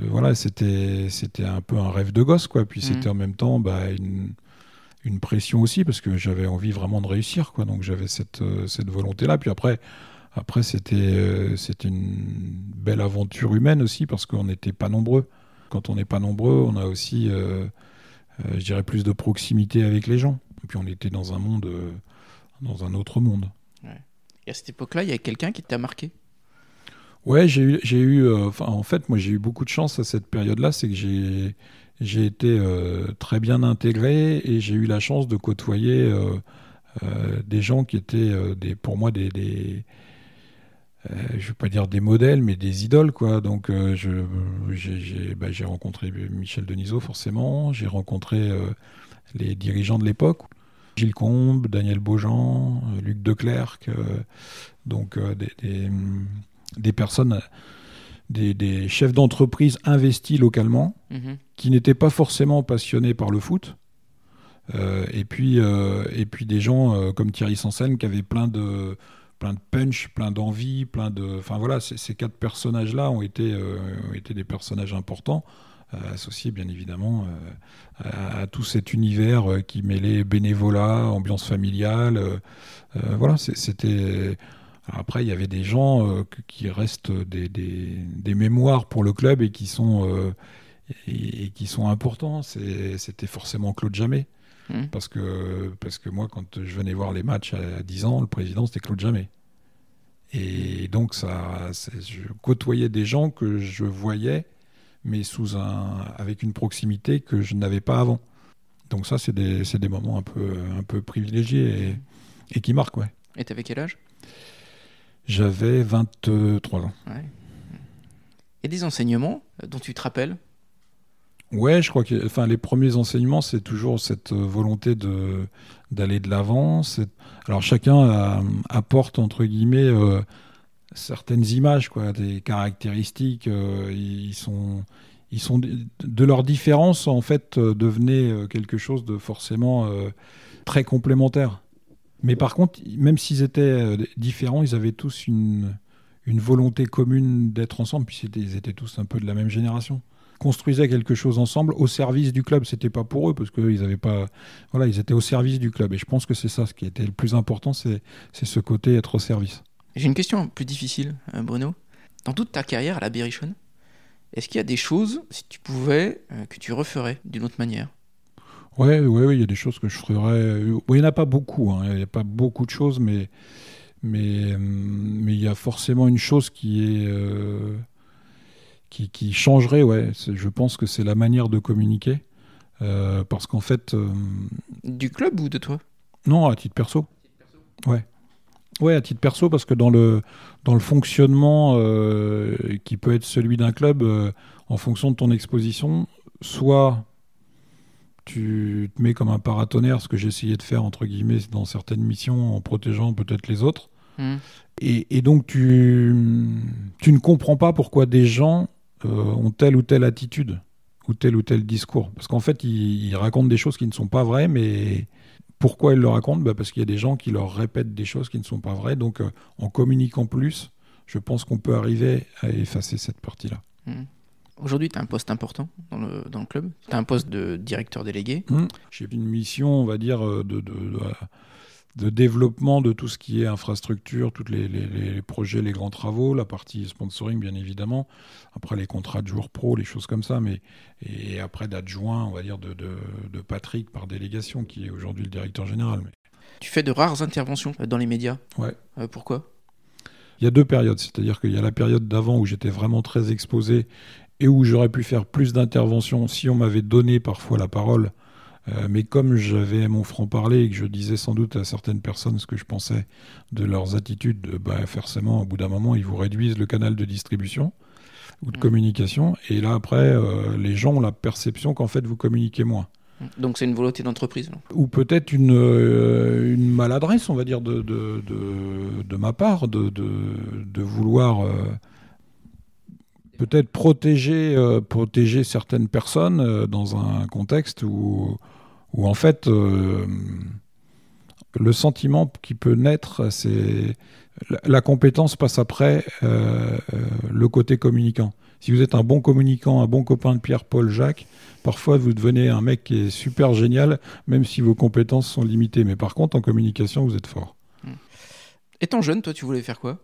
voilà, c'était c'était un peu un rêve de gosse, quoi. Puis mmh. c'était en même temps bah, une, une, pression aussi, parce que j'avais envie vraiment de réussir, quoi. Donc j'avais cette, cette volonté-là. Puis après, après c'était c'était une belle aventure humaine aussi, parce qu'on n'était pas nombreux. Quand on n'est pas nombreux, on a aussi, euh, euh, je dirais, plus de proximité avec les gens. Et puis on était dans un monde, euh, dans un autre monde. Et à cette époque-là, il y a quelqu'un qui t'a marqué? Ouais, j'ai eu, j'ai eu en fait, moi j'ai eu beaucoup de chance à cette période-là, c'est que j'ai, j'ai été très bien intégré et j'ai eu la chance de côtoyer des gens qui étaient des, pour moi des, des je ne veux pas dire des modèles, mais des idoles, quoi. Donc, euh, bah, j'ai rencontré Michel Denisot, forcément. J'ai rencontré euh, les dirigeants de l'époque. Gilles Combe, Daniel Beaujean, Luc Declercq, donc des, des, personnes, des, chefs d'entreprise investis localement, mhm. qui n'étaient pas forcément passionnés par le foot, et, puis, et puis des gens comme Thierry Sansen qui avaient plein de, plein de punch, plein d'envie, plein de. Enfin voilà, ces quatre personnages-là ont été, ont été des personnages importants. associés bien évidemment à, tout cet univers qui mêlait bénévolat, ambiance familiale. voilà, c'était après, il y avait des gens euh, qui restent des, mémoires pour le club et qui sont, euh, et, qui sont importants. C'était forcément Claude Jamais. Mmh. Parce, que, parce que moi, quand je venais voir les matchs à, 10 ans, le président, c'était Claude Jamais. Et donc, ça, je côtoyais des gens que je voyais, mais sous un, avec une proximité que je n'avais pas avant. Donc ça, c'est des, des, moments un peu, un peu privilégiés et, et qui marquent. Ouais. Et tu avais quel âge? J'avais 23 ans. Ouais. Et des enseignements euh, dont tu te rappelles? Ouais, je crois que enfin, les premiers enseignements, c'est toujours cette euh, volonté d'aller de l'avant. Alors chacun apporte, entre guillemets, euh, certaines images, quoi, des caractéristiques. ils, sont, ils sont de leur différence, en fait, devenaient quelque chose de forcément très complémentaire. Mais par contre, même s'ils étaient euh, différents, ils avaient tous une, une volonté commune d'être ensemble, puis ils étaient tous un peu de la même génération. Construisaient quelque chose ensemble au service du club. C'était pas pour eux parce qu'ils avaient pas, voilà, ils étaient au service du club. Et je pense que c'est ça, ce qui était le plus important, c'est ce côté être au service. J'ai une question plus difficile, euh, Bruno. Dans toute ta carrière à la Berrichonne, est-ce qu'il y a des choses, si tu pouvais, euh, que tu referais d'une autre manière? Ouais, ouais, il y a des choses que je ferais. il n'y en a pas beaucoup, hein. il n'y a pas beaucoup de choses, mais mais mais il y a forcément une chose qui est euh, qui, qui, changerait. Ouais, je pense que c'est la manière de communiquer, euh, parce qu'en fait. Euh, du club ou de toi? Non, à titre perso. Ouais. Ouais, à titre perso, parce que dans le, dans le fonctionnement qui peut être celui d'un club, en fonction de ton exposition, soit tu te mets comme un paratonnerre, ce que j'ai essayé de faire, entre guillemets, dans certaines missions, en protégeant peut-être les autres. Hmm. Et, donc, tu, tu ne comprends pas pourquoi des gens euh, ont telle ou telle attitude, ou tel ou tel discours. Parce qu'en fait, ils, racontent des choses qui ne sont pas vraies, mais pourquoi ils le racontent? Bah Parce qu'il y a des gens qui leur répètent des choses qui ne sont pas vraies. Donc, euh, en communiquant plus, je pense qu'on peut arriver à effacer cette partie-là. Hmm. Aujourd'hui, tu as un poste important dans le, dans le club? Tu as un poste de directeur délégué? Mmh. J'ai une mission, on va dire, euh, de, de, de, développement de tout ce qui est infrastructure, tous les, les, projets, les grands travaux, la partie sponsoring, bien évidemment. Après, les contrats de joueurs pro, les choses comme ça. Mais, et après, d'adjoint, on va dire, de, de, Patrick par délégation, qui est aujourd'hui le directeur général. Tu fais de rares interventions euh, dans les médias? Ouais. Euh, pourquoi? Il y a deux périodes, c'est-à-dire qu'il y a la période d'avant où j'étais vraiment très exposé et où j'aurais pu faire plus d'interventions si on m'avait donné parfois la parole. Euh, mais comme j'avais mon franc-parler et que je disais sans doute à certaines personnes ce que je pensais de leurs attitudes, bah forcément, au bout d'un moment, ils vous réduisent le canal de distribution ou de mmh. communication. Et là, après, euh, les gens ont la perception qu'en fait, vous communiquez moins. Mmh. Donc c'est une volonté d'entreprise Ou peut-être une, euh, une, maladresse, on va dire, de, de, de, de ma part, de, vouloir peut-être protéger, euh, protéger certaines personnes euh, dans un contexte où, où en fait, euh, le sentiment qui peut naître, c'est la, compétence passe après le côté communicant. Si vous êtes un bon communicant, un bon copain de Pierre, Paul, Jacques, parfois vous devenez un mec qui est super génial, même si vos compétences sont limitées. Mais par contre, en communication, vous êtes fort. Étant jeune, toi, tu voulais faire quoi?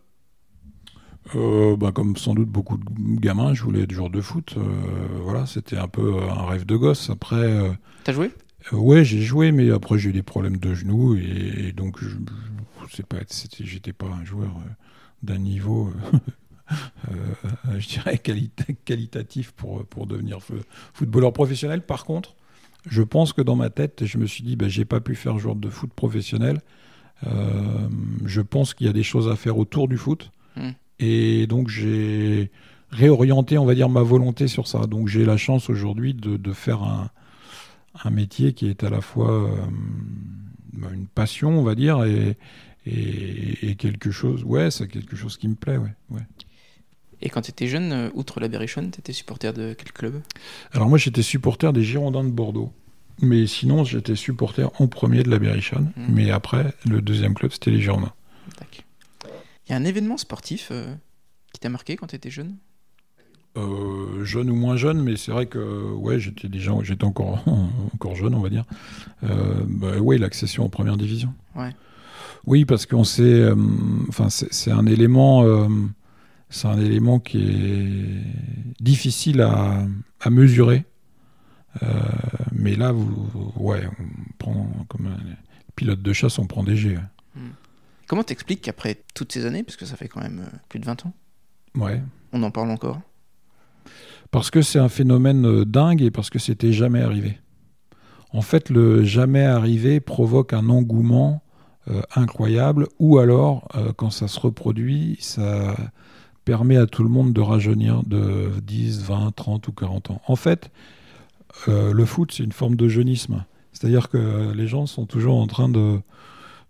Euh, bah, comme sans doute beaucoup de gamins, je voulais être joueur de foot. Euh, voilà, c'était un peu un rêve de gosse. Après. Euh, T'as joué? Ouais, j'ai joué, mais après j'ai eu des problèmes de genoux et, donc je, sais pas, j'étais pas un joueur d'un niveau, je dirais qualitatif pour pour devenir footballeur professionnel. Par contre, je pense que dans ma tête, je me suis dit, bah, j'ai pas pu faire joueur de foot professionnel. je pense qu'il y a des choses à faire autour du foot. Hmm. Et donc j'ai réorienté, on va dire, ma volonté sur ça. Donc j'ai la chance aujourd'hui de, faire un, un, métier qui est à la fois euh, une passion, on va dire, et, et, quelque chose, ouais, c'est quelque chose qui me plaît, ouais. ouais. Et quand tu étais jeune, euh, outre la Berrichonne, tu étais supporter de quel club? Alors moi j'étais supporter des Girondins de Bordeaux. Mais sinon, j'étais supporter en premier de la Berrichonne. Mhm. Mais après, le deuxième club, c'était les Girondins. Il y a un événement sportif euh, qui t'a marqué quand tu étais jeune? Euh, jeune ou moins jeune, mais c'est vrai que ouais, j'étais déjà, j'étais encore, encore jeune, on va dire. Euh, bah, ouais, l'accession en première division. Ouais. Oui, parce qu'on sait, euh, enfin, c'est c'est un élément, euh, c'est un élément qui est difficile à, à mesurer. Mais là, vous, ouais, on prend comme un pilote de chasse, on prend des G. Comment t'expliques qu'après toutes ces années, parce que ça fait quand même plus de 20 ans, Ouais. on en parle encore? Parce que c'est un phénomène euh, dingue et parce que c'était jamais arrivé. En fait, le jamais arrivé provoque un engouement euh, incroyable, ou alors, euh, quand ça se reproduit, ça permet à tout le monde de rajeunir de 10, 20, 30 ou 40 ans. En fait, euh, le foot, c'est une forme de jeunisme. C'est-à-dire que les gens sont toujours en train de,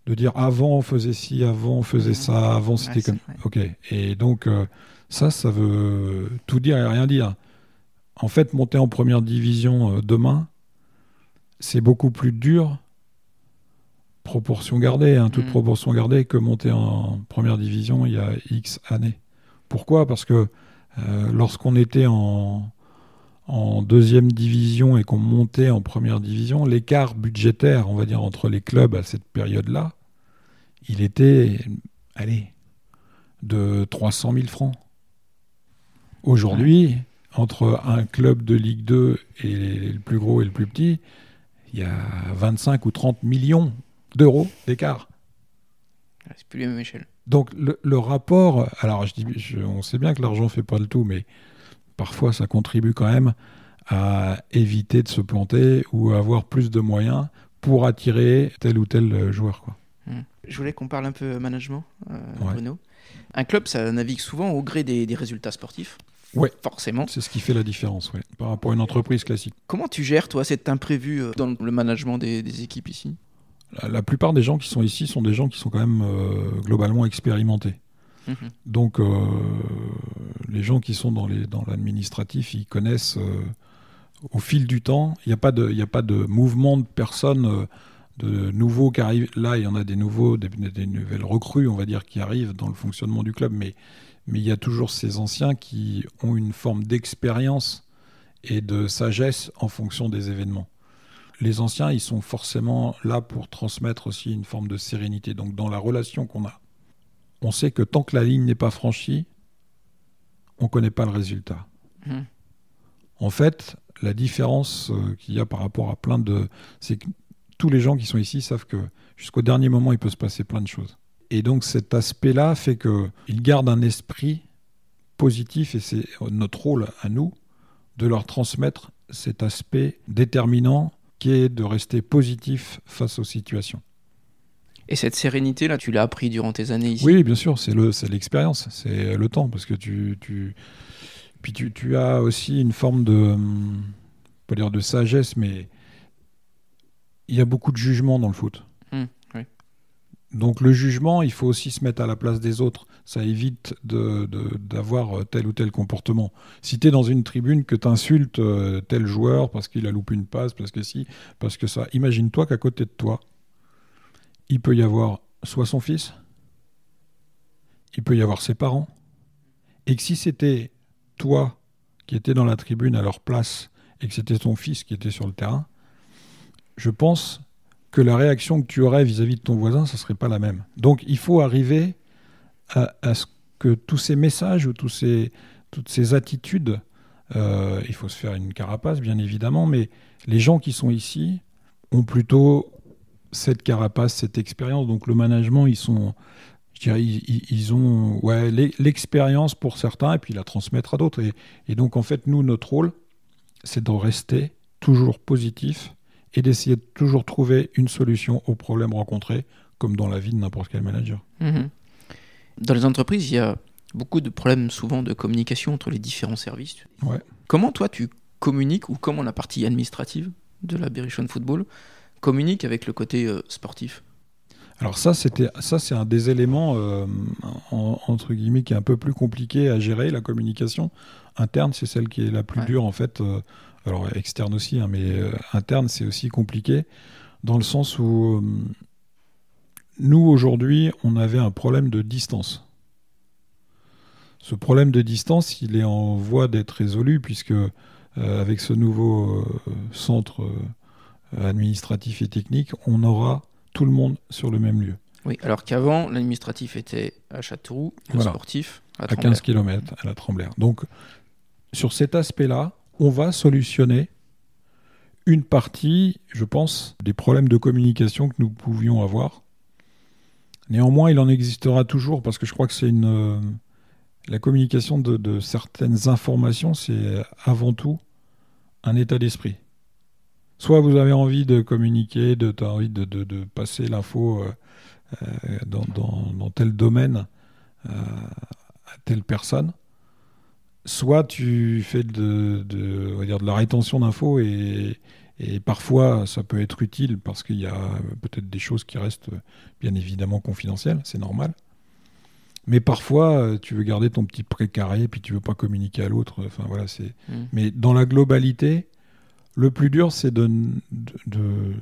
de dire avant on faisait ci, avant on faisait Mhm. ça, avant c'était Ouais, comme. Ok. Et donc, euh, ça, ça veut tout dire et rien dire. En fait, monter en première division euh, demain, c'est beaucoup plus dur, proportion gardée, hein, toute Mhm. proportion gardée, que monter en première division il y a X années. Pourquoi? Parce que euh, lorsqu'on était en, en deuxième division et qu'on montait en première division, l'écart budgétaire, on va dire, entre les clubs à cette période-là, il était, allez, de 300 000 francs. Aujourd'hui, entre un club de Ligue 2 et le plus gros et le plus petit, il y a 25 ou 30 millions d'euros d'écart. Ouais, C'est plus la même échelle. Donc le, le rapport, alors je dis, je- on sait bien que l'argent fait pas le tout, mais parfois ça contribue quand même à éviter de se planter ou à avoir plus de moyens pour attirer tel ou tel euh, joueur. Quoi. Je voulais qu'on parle un peu management, euh, Ouais. Bruno. Un club, ça navigue souvent au gré des, des résultats sportifs. Ouais. Forcément. C'est ce qui fait la différence ouais, par rapport à une entreprise classique. Comment tu gères, toi, cet imprévu euh, dans le management des, des équipes ici? La, la plupart des gens qui sont ici sont des gens qui sont quand même euh, globalement expérimentés. Mhm. Donc euh, les gens qui sont dans l'administratif, ils connaissent euh, au fil du temps. Il n'y a, pas de- il y a pas de mouvement de personnes, de nouveaux qui arrivent. Là, il y en a des nouveaux, des, des nouvelles recrues, on va dire, qui arrivent dans le fonctionnement du club. Mais, mais il y a toujours ces anciens qui ont une forme d'expérience et de sagesse en fonction des événements. Les anciens, ils sont forcément là pour transmettre aussi une forme de sérénité. Donc dans la relation qu'on a, on sait que tant que la ligne n'est pas franchie, on ne connaît pas le résultat. Mhm. En fait, la différence euh, qu'il y a par rapport à plein de... C'est que tous les gens qui sont ici savent que jusqu'au dernier moment, il peut se passer plein de choses. Et donc cet aspect-là fait qu'ils gardent un esprit positif et c'est notre rôle à nous de leur transmettre cet aspect déterminant qui est de rester positif face aux situations. Et cette sérénité, là, tu l'as appris durant tes années ici? Oui, bien sûr, c'est le, c'est l'expérience, c'est le temps, parce que tu, tu, puis tu, tu as aussi une forme de, hum, pas dire de sagesse, mais il y a beaucoup de jugement dans le foot. Hmm. Donc le jugement, il faut aussi se mettre à la place des autres. Ça évite de- de- d'avoir euh, tel ou tel comportement. Si tu es dans une tribune que tu insultes tel joueur parce qu'il a loupé une passe, parce que si, parce que ça, imagine-toi qu'à côté de toi, il peut y avoir soit son fils, il peut y avoir ses parents, et que si c'était toi qui étais dans la tribune à leur place et que c'était ton fils qui était sur le terrain, je pense que la réaction que tu aurais vis-à-vis de ton voisin, ça serait pas la même. Donc il faut arriver à, ce que tous ces messages ou tous ces, toutes ces attitudes, euh, il faut se faire une carapace bien évidemment, mais les gens qui sont ici ont plutôt cette carapace, cette expérience. Donc le management, ils sont, je dirais, ils, ont ouais, l'e- l'expérience pour certains et puis la transmettre à d'autres. Et, et donc en fait, nous, notre rôle, c'est de rester toujours positif et d'essayer de toujours trouver une solution aux problèmes rencontrés, comme dans la vie de n'importe quel manager. Mhm. Dans les entreprises, il y a beaucoup de problèmes souvent de communication entre les différents services. Ouais. Comment toi tu communiques ou comment la partie administrative de la Berrichon Football communique avec le côté euh, sportif? Alors ça, c'était ça, c'est un des éléments euh, entre guillemets qui est un peu plus compliqué à gérer. La communication interne, c'est celle qui est la plus dure en fait. Euh, alors externe aussi, hein, mais euh, interne, c'est aussi compliqué dans le sens où nous aujourd'hui, on avait un problème de distance. Ce problème de distance, il est en voie d'être résolu puisque avec ce nouveau centre administratif et technique, on aura tout le monde sur le même lieu. Oui, alors qu'avant, l'administratif était à Châteauroux, le sportif à, à 15 km à la Tremblère. Donc, sur cet aspect-là, on va solutionner une partie, je pense, des problèmes de communication que nous pouvions avoir. Néanmoins, il en existera toujours parce que je crois que c'est une. Euh, la communication de, certaines informations, c'est avant tout un état d'esprit soit vous avez envie de communiquer, de, as envie de, passer l'info euh, euh, dans, tel domaine à telle personne, soit tu fais de, dire de la rétention d'infos et, parfois ça peut être utile parce qu'il y a peut-être des choses qui restent bien évidemment confidentielles, c'est normal. Mais parfois, tu veux garder ton petit précaré, puis tu veux pas communiquer à l'autre. Enfin voilà, c'est. Mmh. Mais dans la globalité, le plus dur, c'est de, de,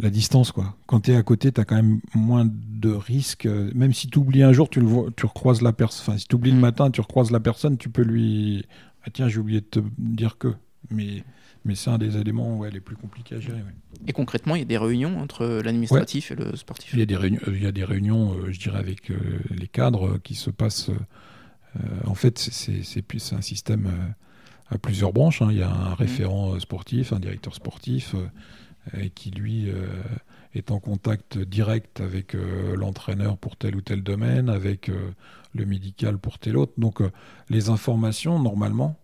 la distance. quoi. Quand tu es à côté, tu as quand même moins de risques. Même si tu oublies un jour, tu, le vois, tu recroises la personne. Enfin, si tu oublies le mm. matin, tu recroises la personne, tu peux lui. Ah, tiens, j'ai oublié de te dire que. Mais, mais c'est un des éléments ouais, les plus compliqués à gérer. Et concrètement, il y a des réunions entre l'administratif et le sportif? Il y a des réunions, il y a des réunions euh, je dirais, avec euh, les cadres qui se passent. Euh, en fait, c'est un système à plusieurs branches. Hein. Il y a un mmh. référent euh, sportif, un directeur sportif, euh, qui lui euh, est en contact direct avec l'entraîneur pour tel ou tel domaine, avec le médical pour tel autre. Donc les informations, normalement,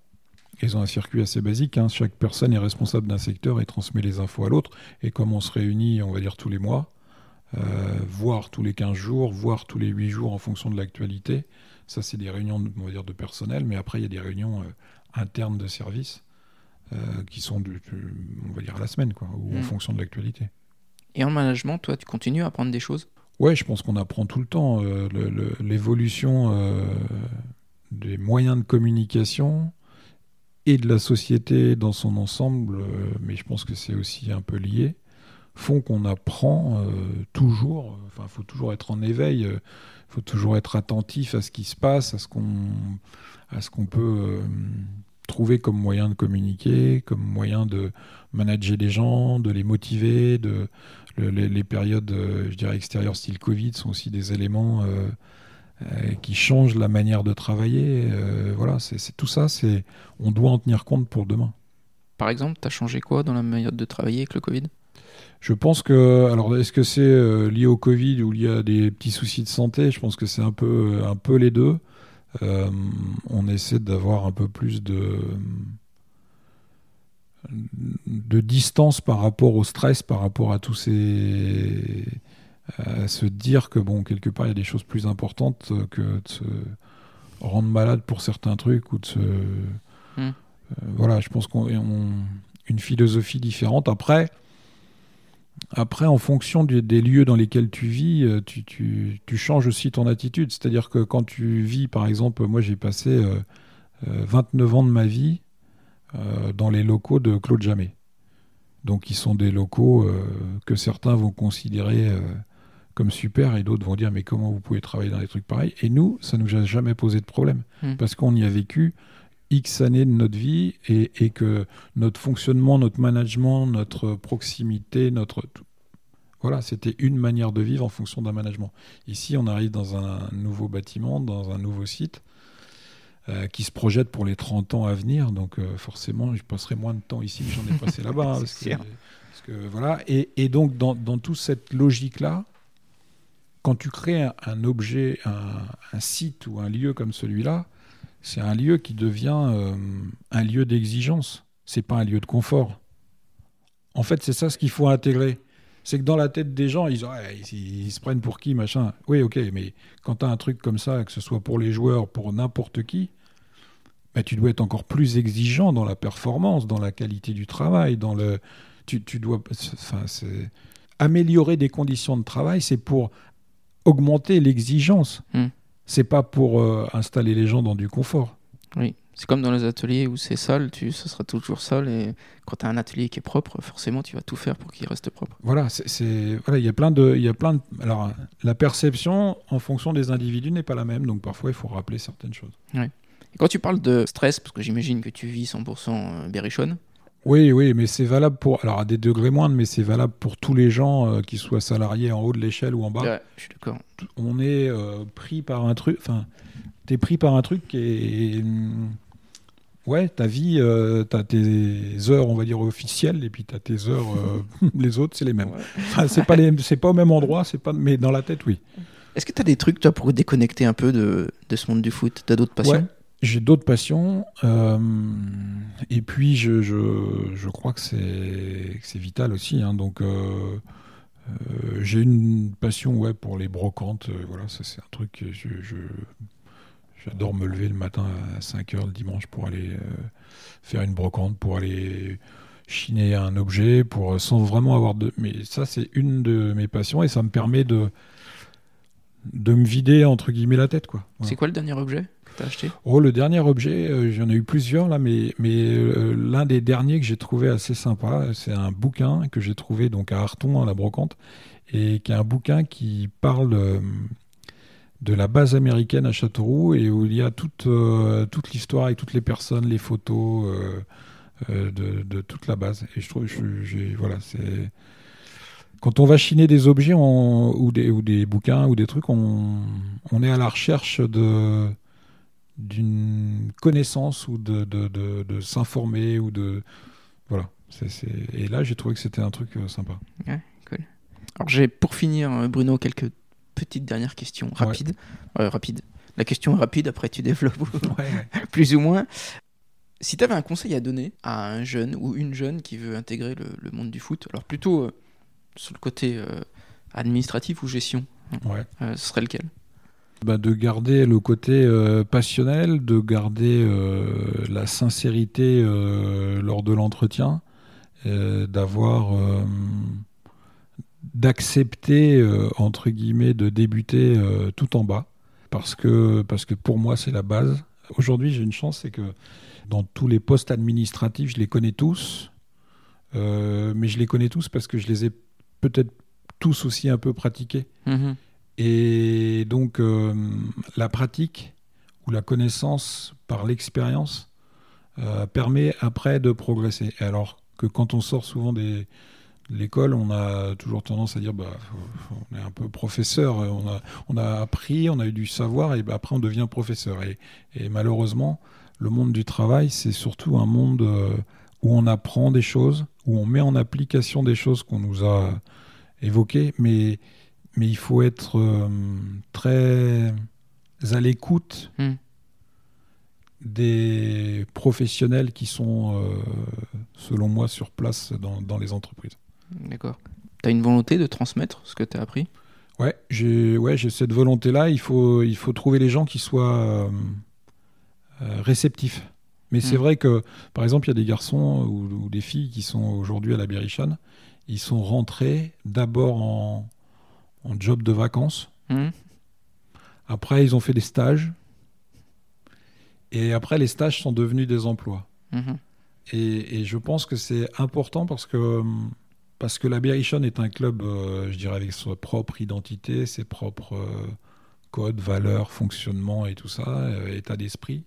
elles ont un circuit assez basique. Hein. Chaque personne est responsable d'un secteur et transmet les infos à l'autre. Et comme on se réunit, on va dire, tous les mois, voire tous les 15 jours, voire tous les 8 jours en fonction de l'actualité, ça c'est des réunions on va dire, de personnel, mais après il y a des réunions internes de service euh, qui sont, on va dire, à la semaine, quoi, ou en hmm. fonction de l'actualité. Et en management, toi, tu continues à apprendre des choses? Ouais, je pense qu'on apprend tout le temps. Euh, l'évolution euh, des moyens de communication et de la société dans son ensemble, mais je pense que c'est aussi un peu lié, font qu'on apprend toujours. Enfin, il faut toujours être en éveil, il faut toujours être attentif à ce qui se passe, à ce qu'on, à ce qu'on peut trouver comme moyen de communiquer, comme moyen de manager les gens, de les motiver. De, les, périodes, euh, je dirais, extérieures style Covid sont aussi des éléments euh, euh, qui changent la manière de travailler. voilà, c'est tout ça, c'est on doit en tenir compte pour demain. Par exemple, tu as changé quoi dans la manière de travailler avec le Covid? Je pense que, alors, est-ce que c'est lié au Covid ou lié à des petits soucis de santé? Je pense que c'est un peu, un peu les deux. Euh, on essaie d'avoir un peu plus de, de distance par rapport au stress, par rapport à tous ces. à se dire que, bon, quelque part, il y a des choses plus importantes que de se rendre malade pour certains trucs ou de se. Hmm. Euh, voilà, je pense qu'on une philosophie différente. Après, après, en fonction des lieux dans lesquels tu vis, euh, tu, changes aussi ton attitude. C'est-à-dire que quand tu vis, par exemple, moi j'ai passé 29 euh, euh, ans de ma vie dans les locaux de Claude Jamais. Donc, qui sont des locaux que certains vont considérer comme super et d'autres vont dire mais comment vous pouvez travailler dans des trucs pareils? Et nous, ça nous a jamais posé de problème mmh. parce qu'on y a vécu X années de notre vie et, que notre fonctionnement, notre management, notre proximité, notre... Voilà, c'était une manière de vivre en fonction d'un management. Ici, on arrive dans un nouveau bâtiment, dans un nouveau site. Euh, qui se projette pour les 30 ans à venir. Donc euh, forcément, je passerai moins de temps ici que j'en ai passé là-bas. Hein, voilà. Et, donc, dans, toute cette logique-là, quand tu crées un, objet, un, site ou un lieu comme celui-là, c'est un lieu qui devient euh, un lieu d'exigence. C'est pas un lieu de confort. En fait, c'est ça ce qu'il faut intégrer. C'est que dans la tête des gens, ils, se prennent pour qui, machin. Oui, ok, mais quand tu as un truc comme ça, que ce soit pour les joueurs, pour n'importe qui, bah, tu dois être encore plus exigeant dans la performance, dans la qualité du travail, dans le. Tu, dois. Améliorer des conditions de travail, c'est pour augmenter l'exigence. Hmm. C'est pas pour euh, installer les gens dans du confort. Oui. C'est comme dans les ateliers où c'est sale, tu, ça sera toujours sale. Et quand tu as un atelier qui est propre, forcément, tu vas tout faire pour qu'il reste propre. Voilà, c'est- voilà, il y a plein de, il y a plein de. Alors, la perception en fonction des individus n'est pas la même, donc parfois il faut rappeler certaines choses. Et quand tu parles de stress, parce que j'imagine que tu vis 100% berrichonne, Oui, oui, mais c'est valable pour. Alors à des degrés moindres, mais c'est valable pour tous les gens, euh, qu'ils soient salariés en haut de l'échelle ou en bas. ouais, je suis d'accord. On est euh, pris par un truc. Enfin, t'es pris par un truc qui est. hum, Ouais, ta vie, euh, t'as tes heures, on va dire officielles, et puis t'as tes heures. euh, les autres, c'est les mêmes. Ouais. Enfin, c'est pas les, c'est pas au même endroit, c'est pas. Mais dans la tête, oui. Est-ce que tu as des trucs, toi, pour déconnecter un peu de, de ce monde du foot? Tu as d'autres passions? Ouais, j'ai d'autres passions. euh, et puis, je, je, crois que c'est vital aussi. hein, donc, euh, euh, j'ai une passion ouais, pour les brocantes. voilà, c'est un truc que je. J'adore me lever le matin à 5h le dimanche pour aller faire une brocante, pour aller chiner un objet, pour, sans vraiment avoir de... Mais ça, c'est une de mes passions et ça me permet de, de me vider, entre guillemets, la tête. C'est quoi le dernier objet? Que tu as acheté? Oh, le dernier objet, euh, j'en ai eu plusieurs là, mais, mais euh, l'un des derniers que j'ai trouvé assez sympa, c'est un bouquin que j'ai trouvé donc à Arton, à la brocante, et qui est un bouquin qui parle euh, de la base américaine à Châteauroux et où il y a toute, toute l'histoire et toutes les personnes, les photos de, toute la base. Et je trouve, voilà, c'est. Quand on va chiner des objets ou, des, ou des bouquins ou des trucs, on, on est à la recherche de d'une connaissance ou de, de, de, de s'informer ou de voilà. C'est, c'est- et là j'ai trouvé que c'était un truc euh, sympa. Alors j'ai pour finir, euh, Bruno, quelques petites dernières questions rapides. Euh, rapides. La question est rapide, après tu développes plus ou moins. Si tu avais un conseil à donner à un jeune ou une jeune qui veut intégrer le, le monde du foot, alors plutôt euh, sur le côté administratif ou gestion, ouais. ce serait lequel? Bah, de garder le côté euh, passionnel de garder euh, la sincérité euh, lors de l'entretien d'avoir d'accepter entre guillemets de débuter tout en bas. Parce que parce que pour moi c'est la base. Aujourd'hui j'ai une chance c'est que dans tous les postes administratifs je les connais tous. Mais je les connais tous parce que je les ai peut-être tous aussi un peu pratiqués. Mhm. Et donc euh, la pratique ou la connaissance par l'expérience euh, permet après de progresser. Alors que quand on sort souvent de l'école, on a toujours tendance à dire bah, on est un peu professeur, on a, on a appris, on a eu du savoir et bah, après on devient professeur. Et, et malheureusement, le monde du travail, c'est surtout un monde euh, où on apprend des choses, où on met en application des choses qu'on nous a évoquées, mais, mais il faut être euh, très à l'écoute Mm. des professionnels qui sont, euh, selon moi, sur place dans, dans les entreprises. D'accord. Tu as une volonté de transmettre ce que tu as appris? Ouais, j'ai ouais, cette volonté-là. Il faut, il faut trouver les gens qui soient euh, réceptifs. Mais c'est Mm. vrai que, par exemple, il y a des garçons ou, ou des filles qui sont aujourd'hui à la Berrichonne. Ils sont rentrés d'abord en, en job de vacances. Mhm. Après, ils ont fait des stages. Et après, les stages sont devenus des emplois. Mhm. Et, et je pense que c'est important parce que, parce que la Berrichonne est un club, euh, je dirais, avec sa propre identité, ses propres euh, codes, valeurs, fonctionnement et tout ça, euh, état d'esprit.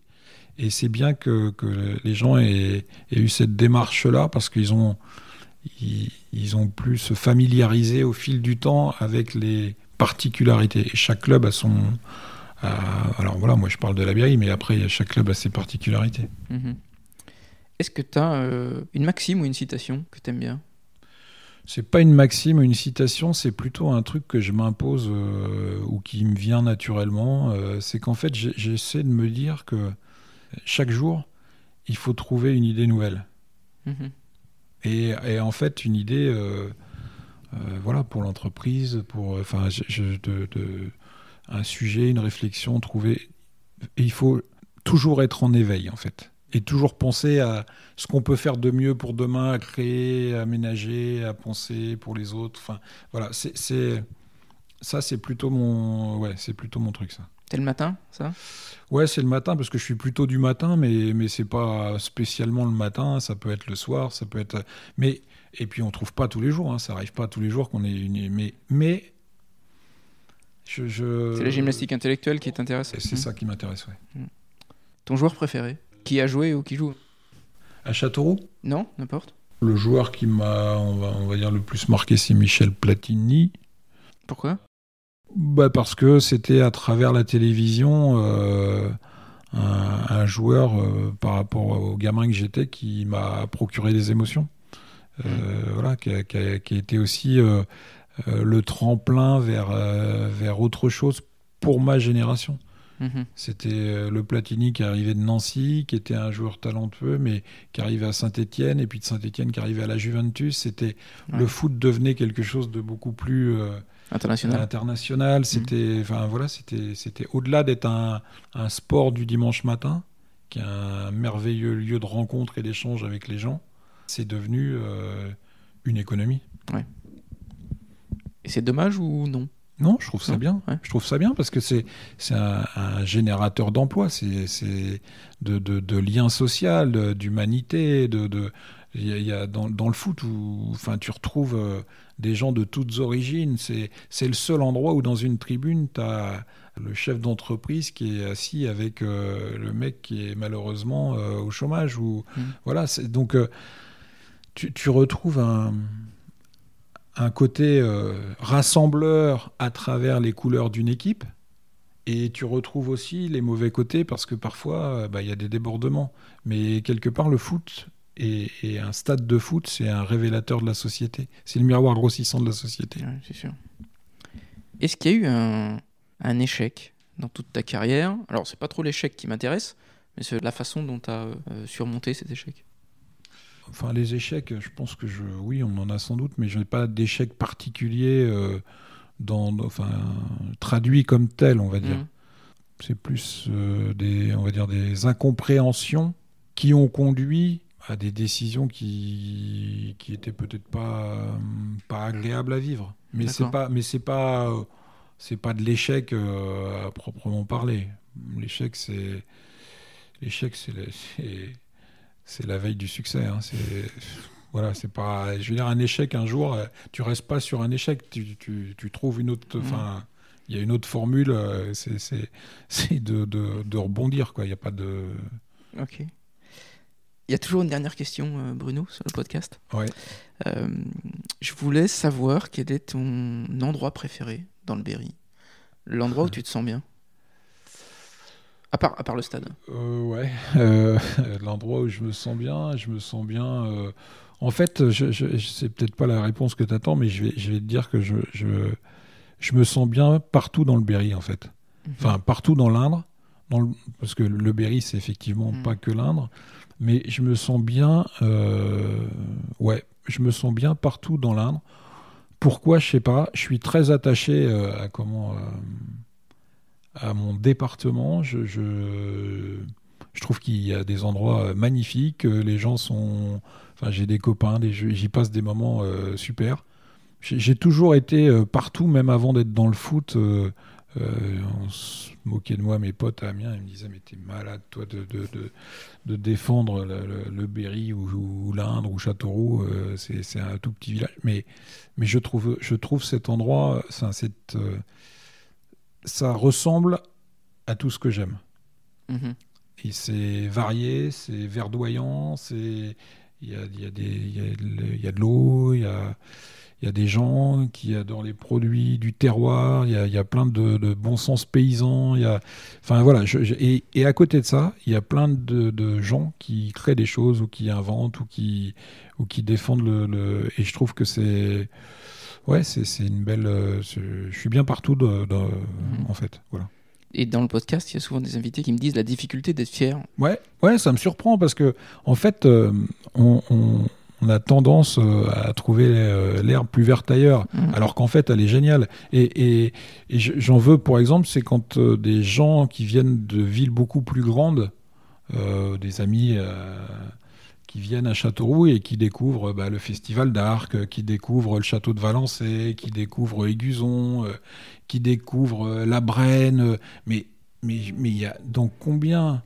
Et c'est bien que, que les gens aient, aient eu cette démarche-là parce qu'ils ont, ils, ils ont pu se familiariser au fil du temps avec les particularités. Et chaque club a son. a- alors voilà, moi je parle de la Berry, mais après, chaque club a ses particularités. Mhm. Est-ce que tu as une maxime ou une citation que tu aimes bien? C'est pas une maxime ou une citation, c'est plutôt un truc que je m'impose euh, ou qui me vient naturellement. Euh, c'est qu'en fait, j'essaie de me dire que chaque jour, il faut trouver une idée nouvelle. Mhm. Et, en fait, une idée, euh, euh, voilà, pour l'entreprise, pour, euh, enfin, de, un sujet, une réflexion, trouver. Il faut toujours être en éveil, en fait. Et toujours penser à ce qu'on peut faire de mieux pour demain, à créer, à aménager, à penser pour les autres. Enfin, voilà, c'est ça, c'est plutôt mon, ouais, c'est plutôt mon truc, ça. C'est le matin, ça? Ouais, c'est le matin parce que je suis plutôt du matin, mais mais c'est pas spécialement le matin. Ça peut être le soir, ça peut être. Mais et puis on trouve pas tous les jours. Hein, ça arrive pas tous les jours qu'on est une. Mais mais je. C'est la gymnastique intellectuelle qui t'intéresse? C'est ça qui m'intéresse, ouais. Hmm. Ton joueur préféré? Qui a joué ou qui joue? À Châteauroux? Non, n'importe. Le joueur qui m'a, on va, on va dire, le plus marqué, c'est Michel Platini. Pourquoi? Bah Parce que c'était à travers la télévision euh, un, joueur, euh, par rapport au gamin que j'étais, qui m'a procuré des émotions. Euh, mmh. Voilà, qui a, qui, a, été aussi le tremplin vers, vers autre chose pour ma génération. Mmh. C'était le Platini qui arrivait de Nancy, qui était un joueur talentueux, mais qui arrivait à Saint-Etienne, et puis de Saint-Etienne qui arrivait à la Juventus. C'était Le foot devenait quelque chose de beaucoup plus international. International, mm. c'était, enfin voilà, c'était, c'était au-delà d'être un, un, sport du dimanche matin, qui est un merveilleux lieu de rencontre et d'échange avec les gens. C'est devenu euh, une économie. Ouais. Et c'est dommage ou non? Non, je trouve ça bien. Je trouve ça bien parce que c'est un, un, générateur d'emplois, c'est de, de, de, liens sociaux, d'humanité, de, de il y a, dans, dans, le foot où enfin tu retrouves euh, des gens de toutes origines. C'est le seul endroit où dans une tribune, tu as le chef d'entreprise qui est assis avec euh, le mec qui est malheureusement euh, au chômage. Ou, mmh. voilà, donc tu, tu, retrouves un, un côté rassembleur à travers les couleurs d'une équipe. Et tu retrouves aussi les mauvais côtés parce que parfois, bah, il y a des débordements. Mais quelque part, le foot et, un stade de foot, c'est un révélateur de la société. C'est le miroir grossissant de la société. c'est sûr. Est-ce qu'il y a eu un, échec dans toute ta carrière? Alors, c'est pas trop l'échec qui m'intéresse, mais c'est la façon dont tu as euh, surmonté cet échec. Enfin, les échecs, je pense que je, oui, on en a sans doute, mais je n'ai pas d'échec particulier euh, dans, enfin, traduit comme tel, on va dire. Mmh. C'est plus euh, des, on va dire, des incompréhensions qui ont conduit à des décisions qui qui étaient peut-être pas pas agréables à vivre. Mais c'est pas mais c'est pas c'est pas de l'échec euh, à proprement parler. L'échec c'est l'échec c'est c'est la veille du succès. Hein. C'est voilà, c'est pas. Je veux dire, un échec un jour, euh, tu restes pas sur un échec, tu, tu, tu trouves une autre. Enfin, il y a une autre formule, euh, c'est de, de, de, rebondir, quoi. Il n'y a pas de. Ok. Il y a toujours une dernière question, euh, Bruno, sur le podcast. Ouais. Euh, je voulais savoir quel est ton endroit préféré dans le Berry. L'endroit où tu te sens bien. À part, à part le stade. Euh, ouais. Euh, l'endroit où je me sens bien, je me sens bien. En fait, je, je, c'est peut-être pas la réponse que tu attends, mais je vais, je vais te dire que je, je, je me sens bien partout dans le Berry, en fait. Mhm. Enfin, partout dans l'Indre. Dans parce que le Berry, c'est effectivement mhm. pas que l'Indre mais je me sens bien, euh, ouais, je me sens bien partout dans l'Indre. Pourquoi, je sais pas. Je suis très attaché euh, à comment, euh, à mon département. Je, je, trouve qu'il y a des endroits magnifiques. Les gens sont, enfin, j'ai des copains, j'y passe des moments super. J'ai toujours été partout, même avant d'être dans le foot. Euh, on se moquait de moi, mes potes à Amiens, ils me disaient Mais t'es malade, toi, de, de, de, défendre le, Berry ou, l'Indre ou Châteauroux, euh, c'est un tout petit village. Mais, mais je, trouve, je trouve cet endroit, ça, cette, euh, ça ressemble à tout ce que j'aime. Mhm. Et c'est varié, c'est verdoyant, il y a, y, a y, y a de l'eau, il y a il y a des gens qui adorent les produits du terroir, il y a, il y a plein de, de, bon sens paysans, il y a, enfin voilà, je, et, et, à côté de ça, il y a plein de, de, gens qui créent des choses ou qui inventent ou qui, ou qui défendent le, le et je trouve que c'est, ouais, c'est une belle, je suis bien partout de, mmh. en fait, voilà. Et dans le podcast, il y a souvent des invités qui me disent la difficulté d'être fier. Ouais, ouais, ça me surprend parce que en fait, euh, on, on on a tendance euh, à trouver euh, l'herbe plus verte ailleurs, mmh. alors qu'en fait, elle est géniale. Et, j'en veux, pour exemple, c'est quand euh, des gens qui viennent de villes beaucoup plus grandes euh, des amis euh, qui viennent à Châteauroux et qui découvrent bah, le festival d'Arc, qui découvrent le château de Valençay, qui découvrent Aiguzon, qui découvrent la Brenne. Mais mais mais il y a donc combien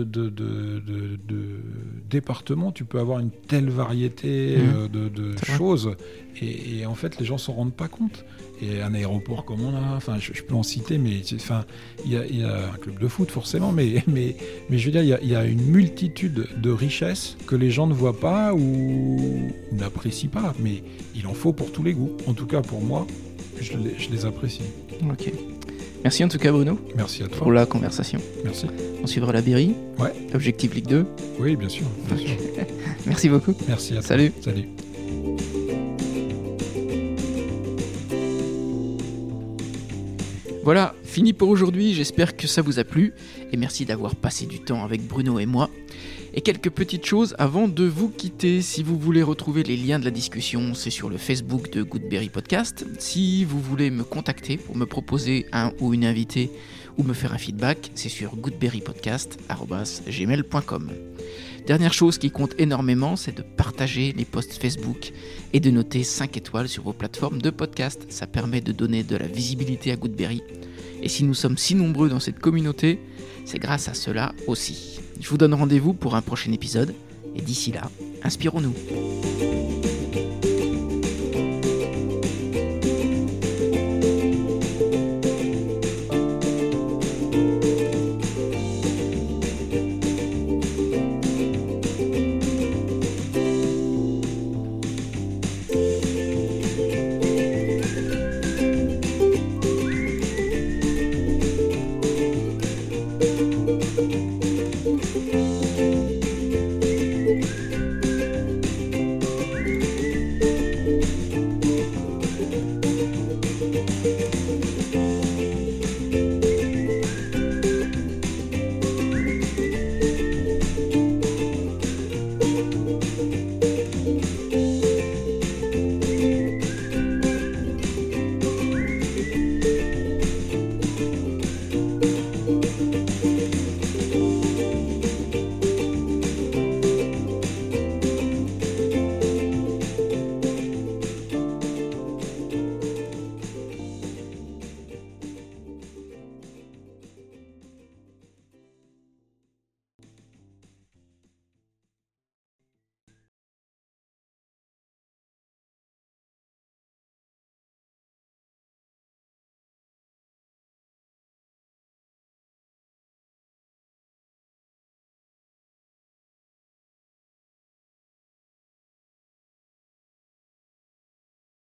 de, de, de, départements, tu peux avoir une telle variété mmh. de, choses. Et, en fait, les gens s'en rendent pas compte. Et un aéroport comme on a, enfin, je, peux en citer, mais enfin, il y, a un club de foot forcément, mais, mais, mais je veux dire, il y, a une multitude de richesses que les gens ne voient pas ou, n'apprécient pas. Mais il en faut pour tous les goûts. En tout cas, pour moi, je les, je les apprécie. Ok. Merci en tout cas Bruno. Merci à toi. Pour la conversation. Merci. On suivra la Berry. Ouais. Objectif Ligue 2. Oui, bien sûr. Merci beaucoup. Merci à toi. Salut. Salut. Voilà, fini pour aujourd'hui, j'espère que ça vous a plu et merci d'avoir passé du temps avec Bruno et moi. Et quelques petites choses avant de vous quitter. Si vous voulez retrouver les liens de la discussion, c'est sur le Facebook de Goodberry Podcast. Si vous voulez me contacter pour me proposer un ou une invitée ou me faire un feedback, c'est sur goodberrypodcast.gmail.com. Dernière chose qui compte énormément, c'est de partager les posts Facebook et de noter 5 étoiles sur vos plateformes de podcast. Ça permet de donner de la visibilité à Goodberry. Et si nous sommes si nombreux dans cette communauté, c'est grâce à cela aussi. Je vous donne rendez-vous pour un prochain épisode, et d'ici là, inspirons-nous.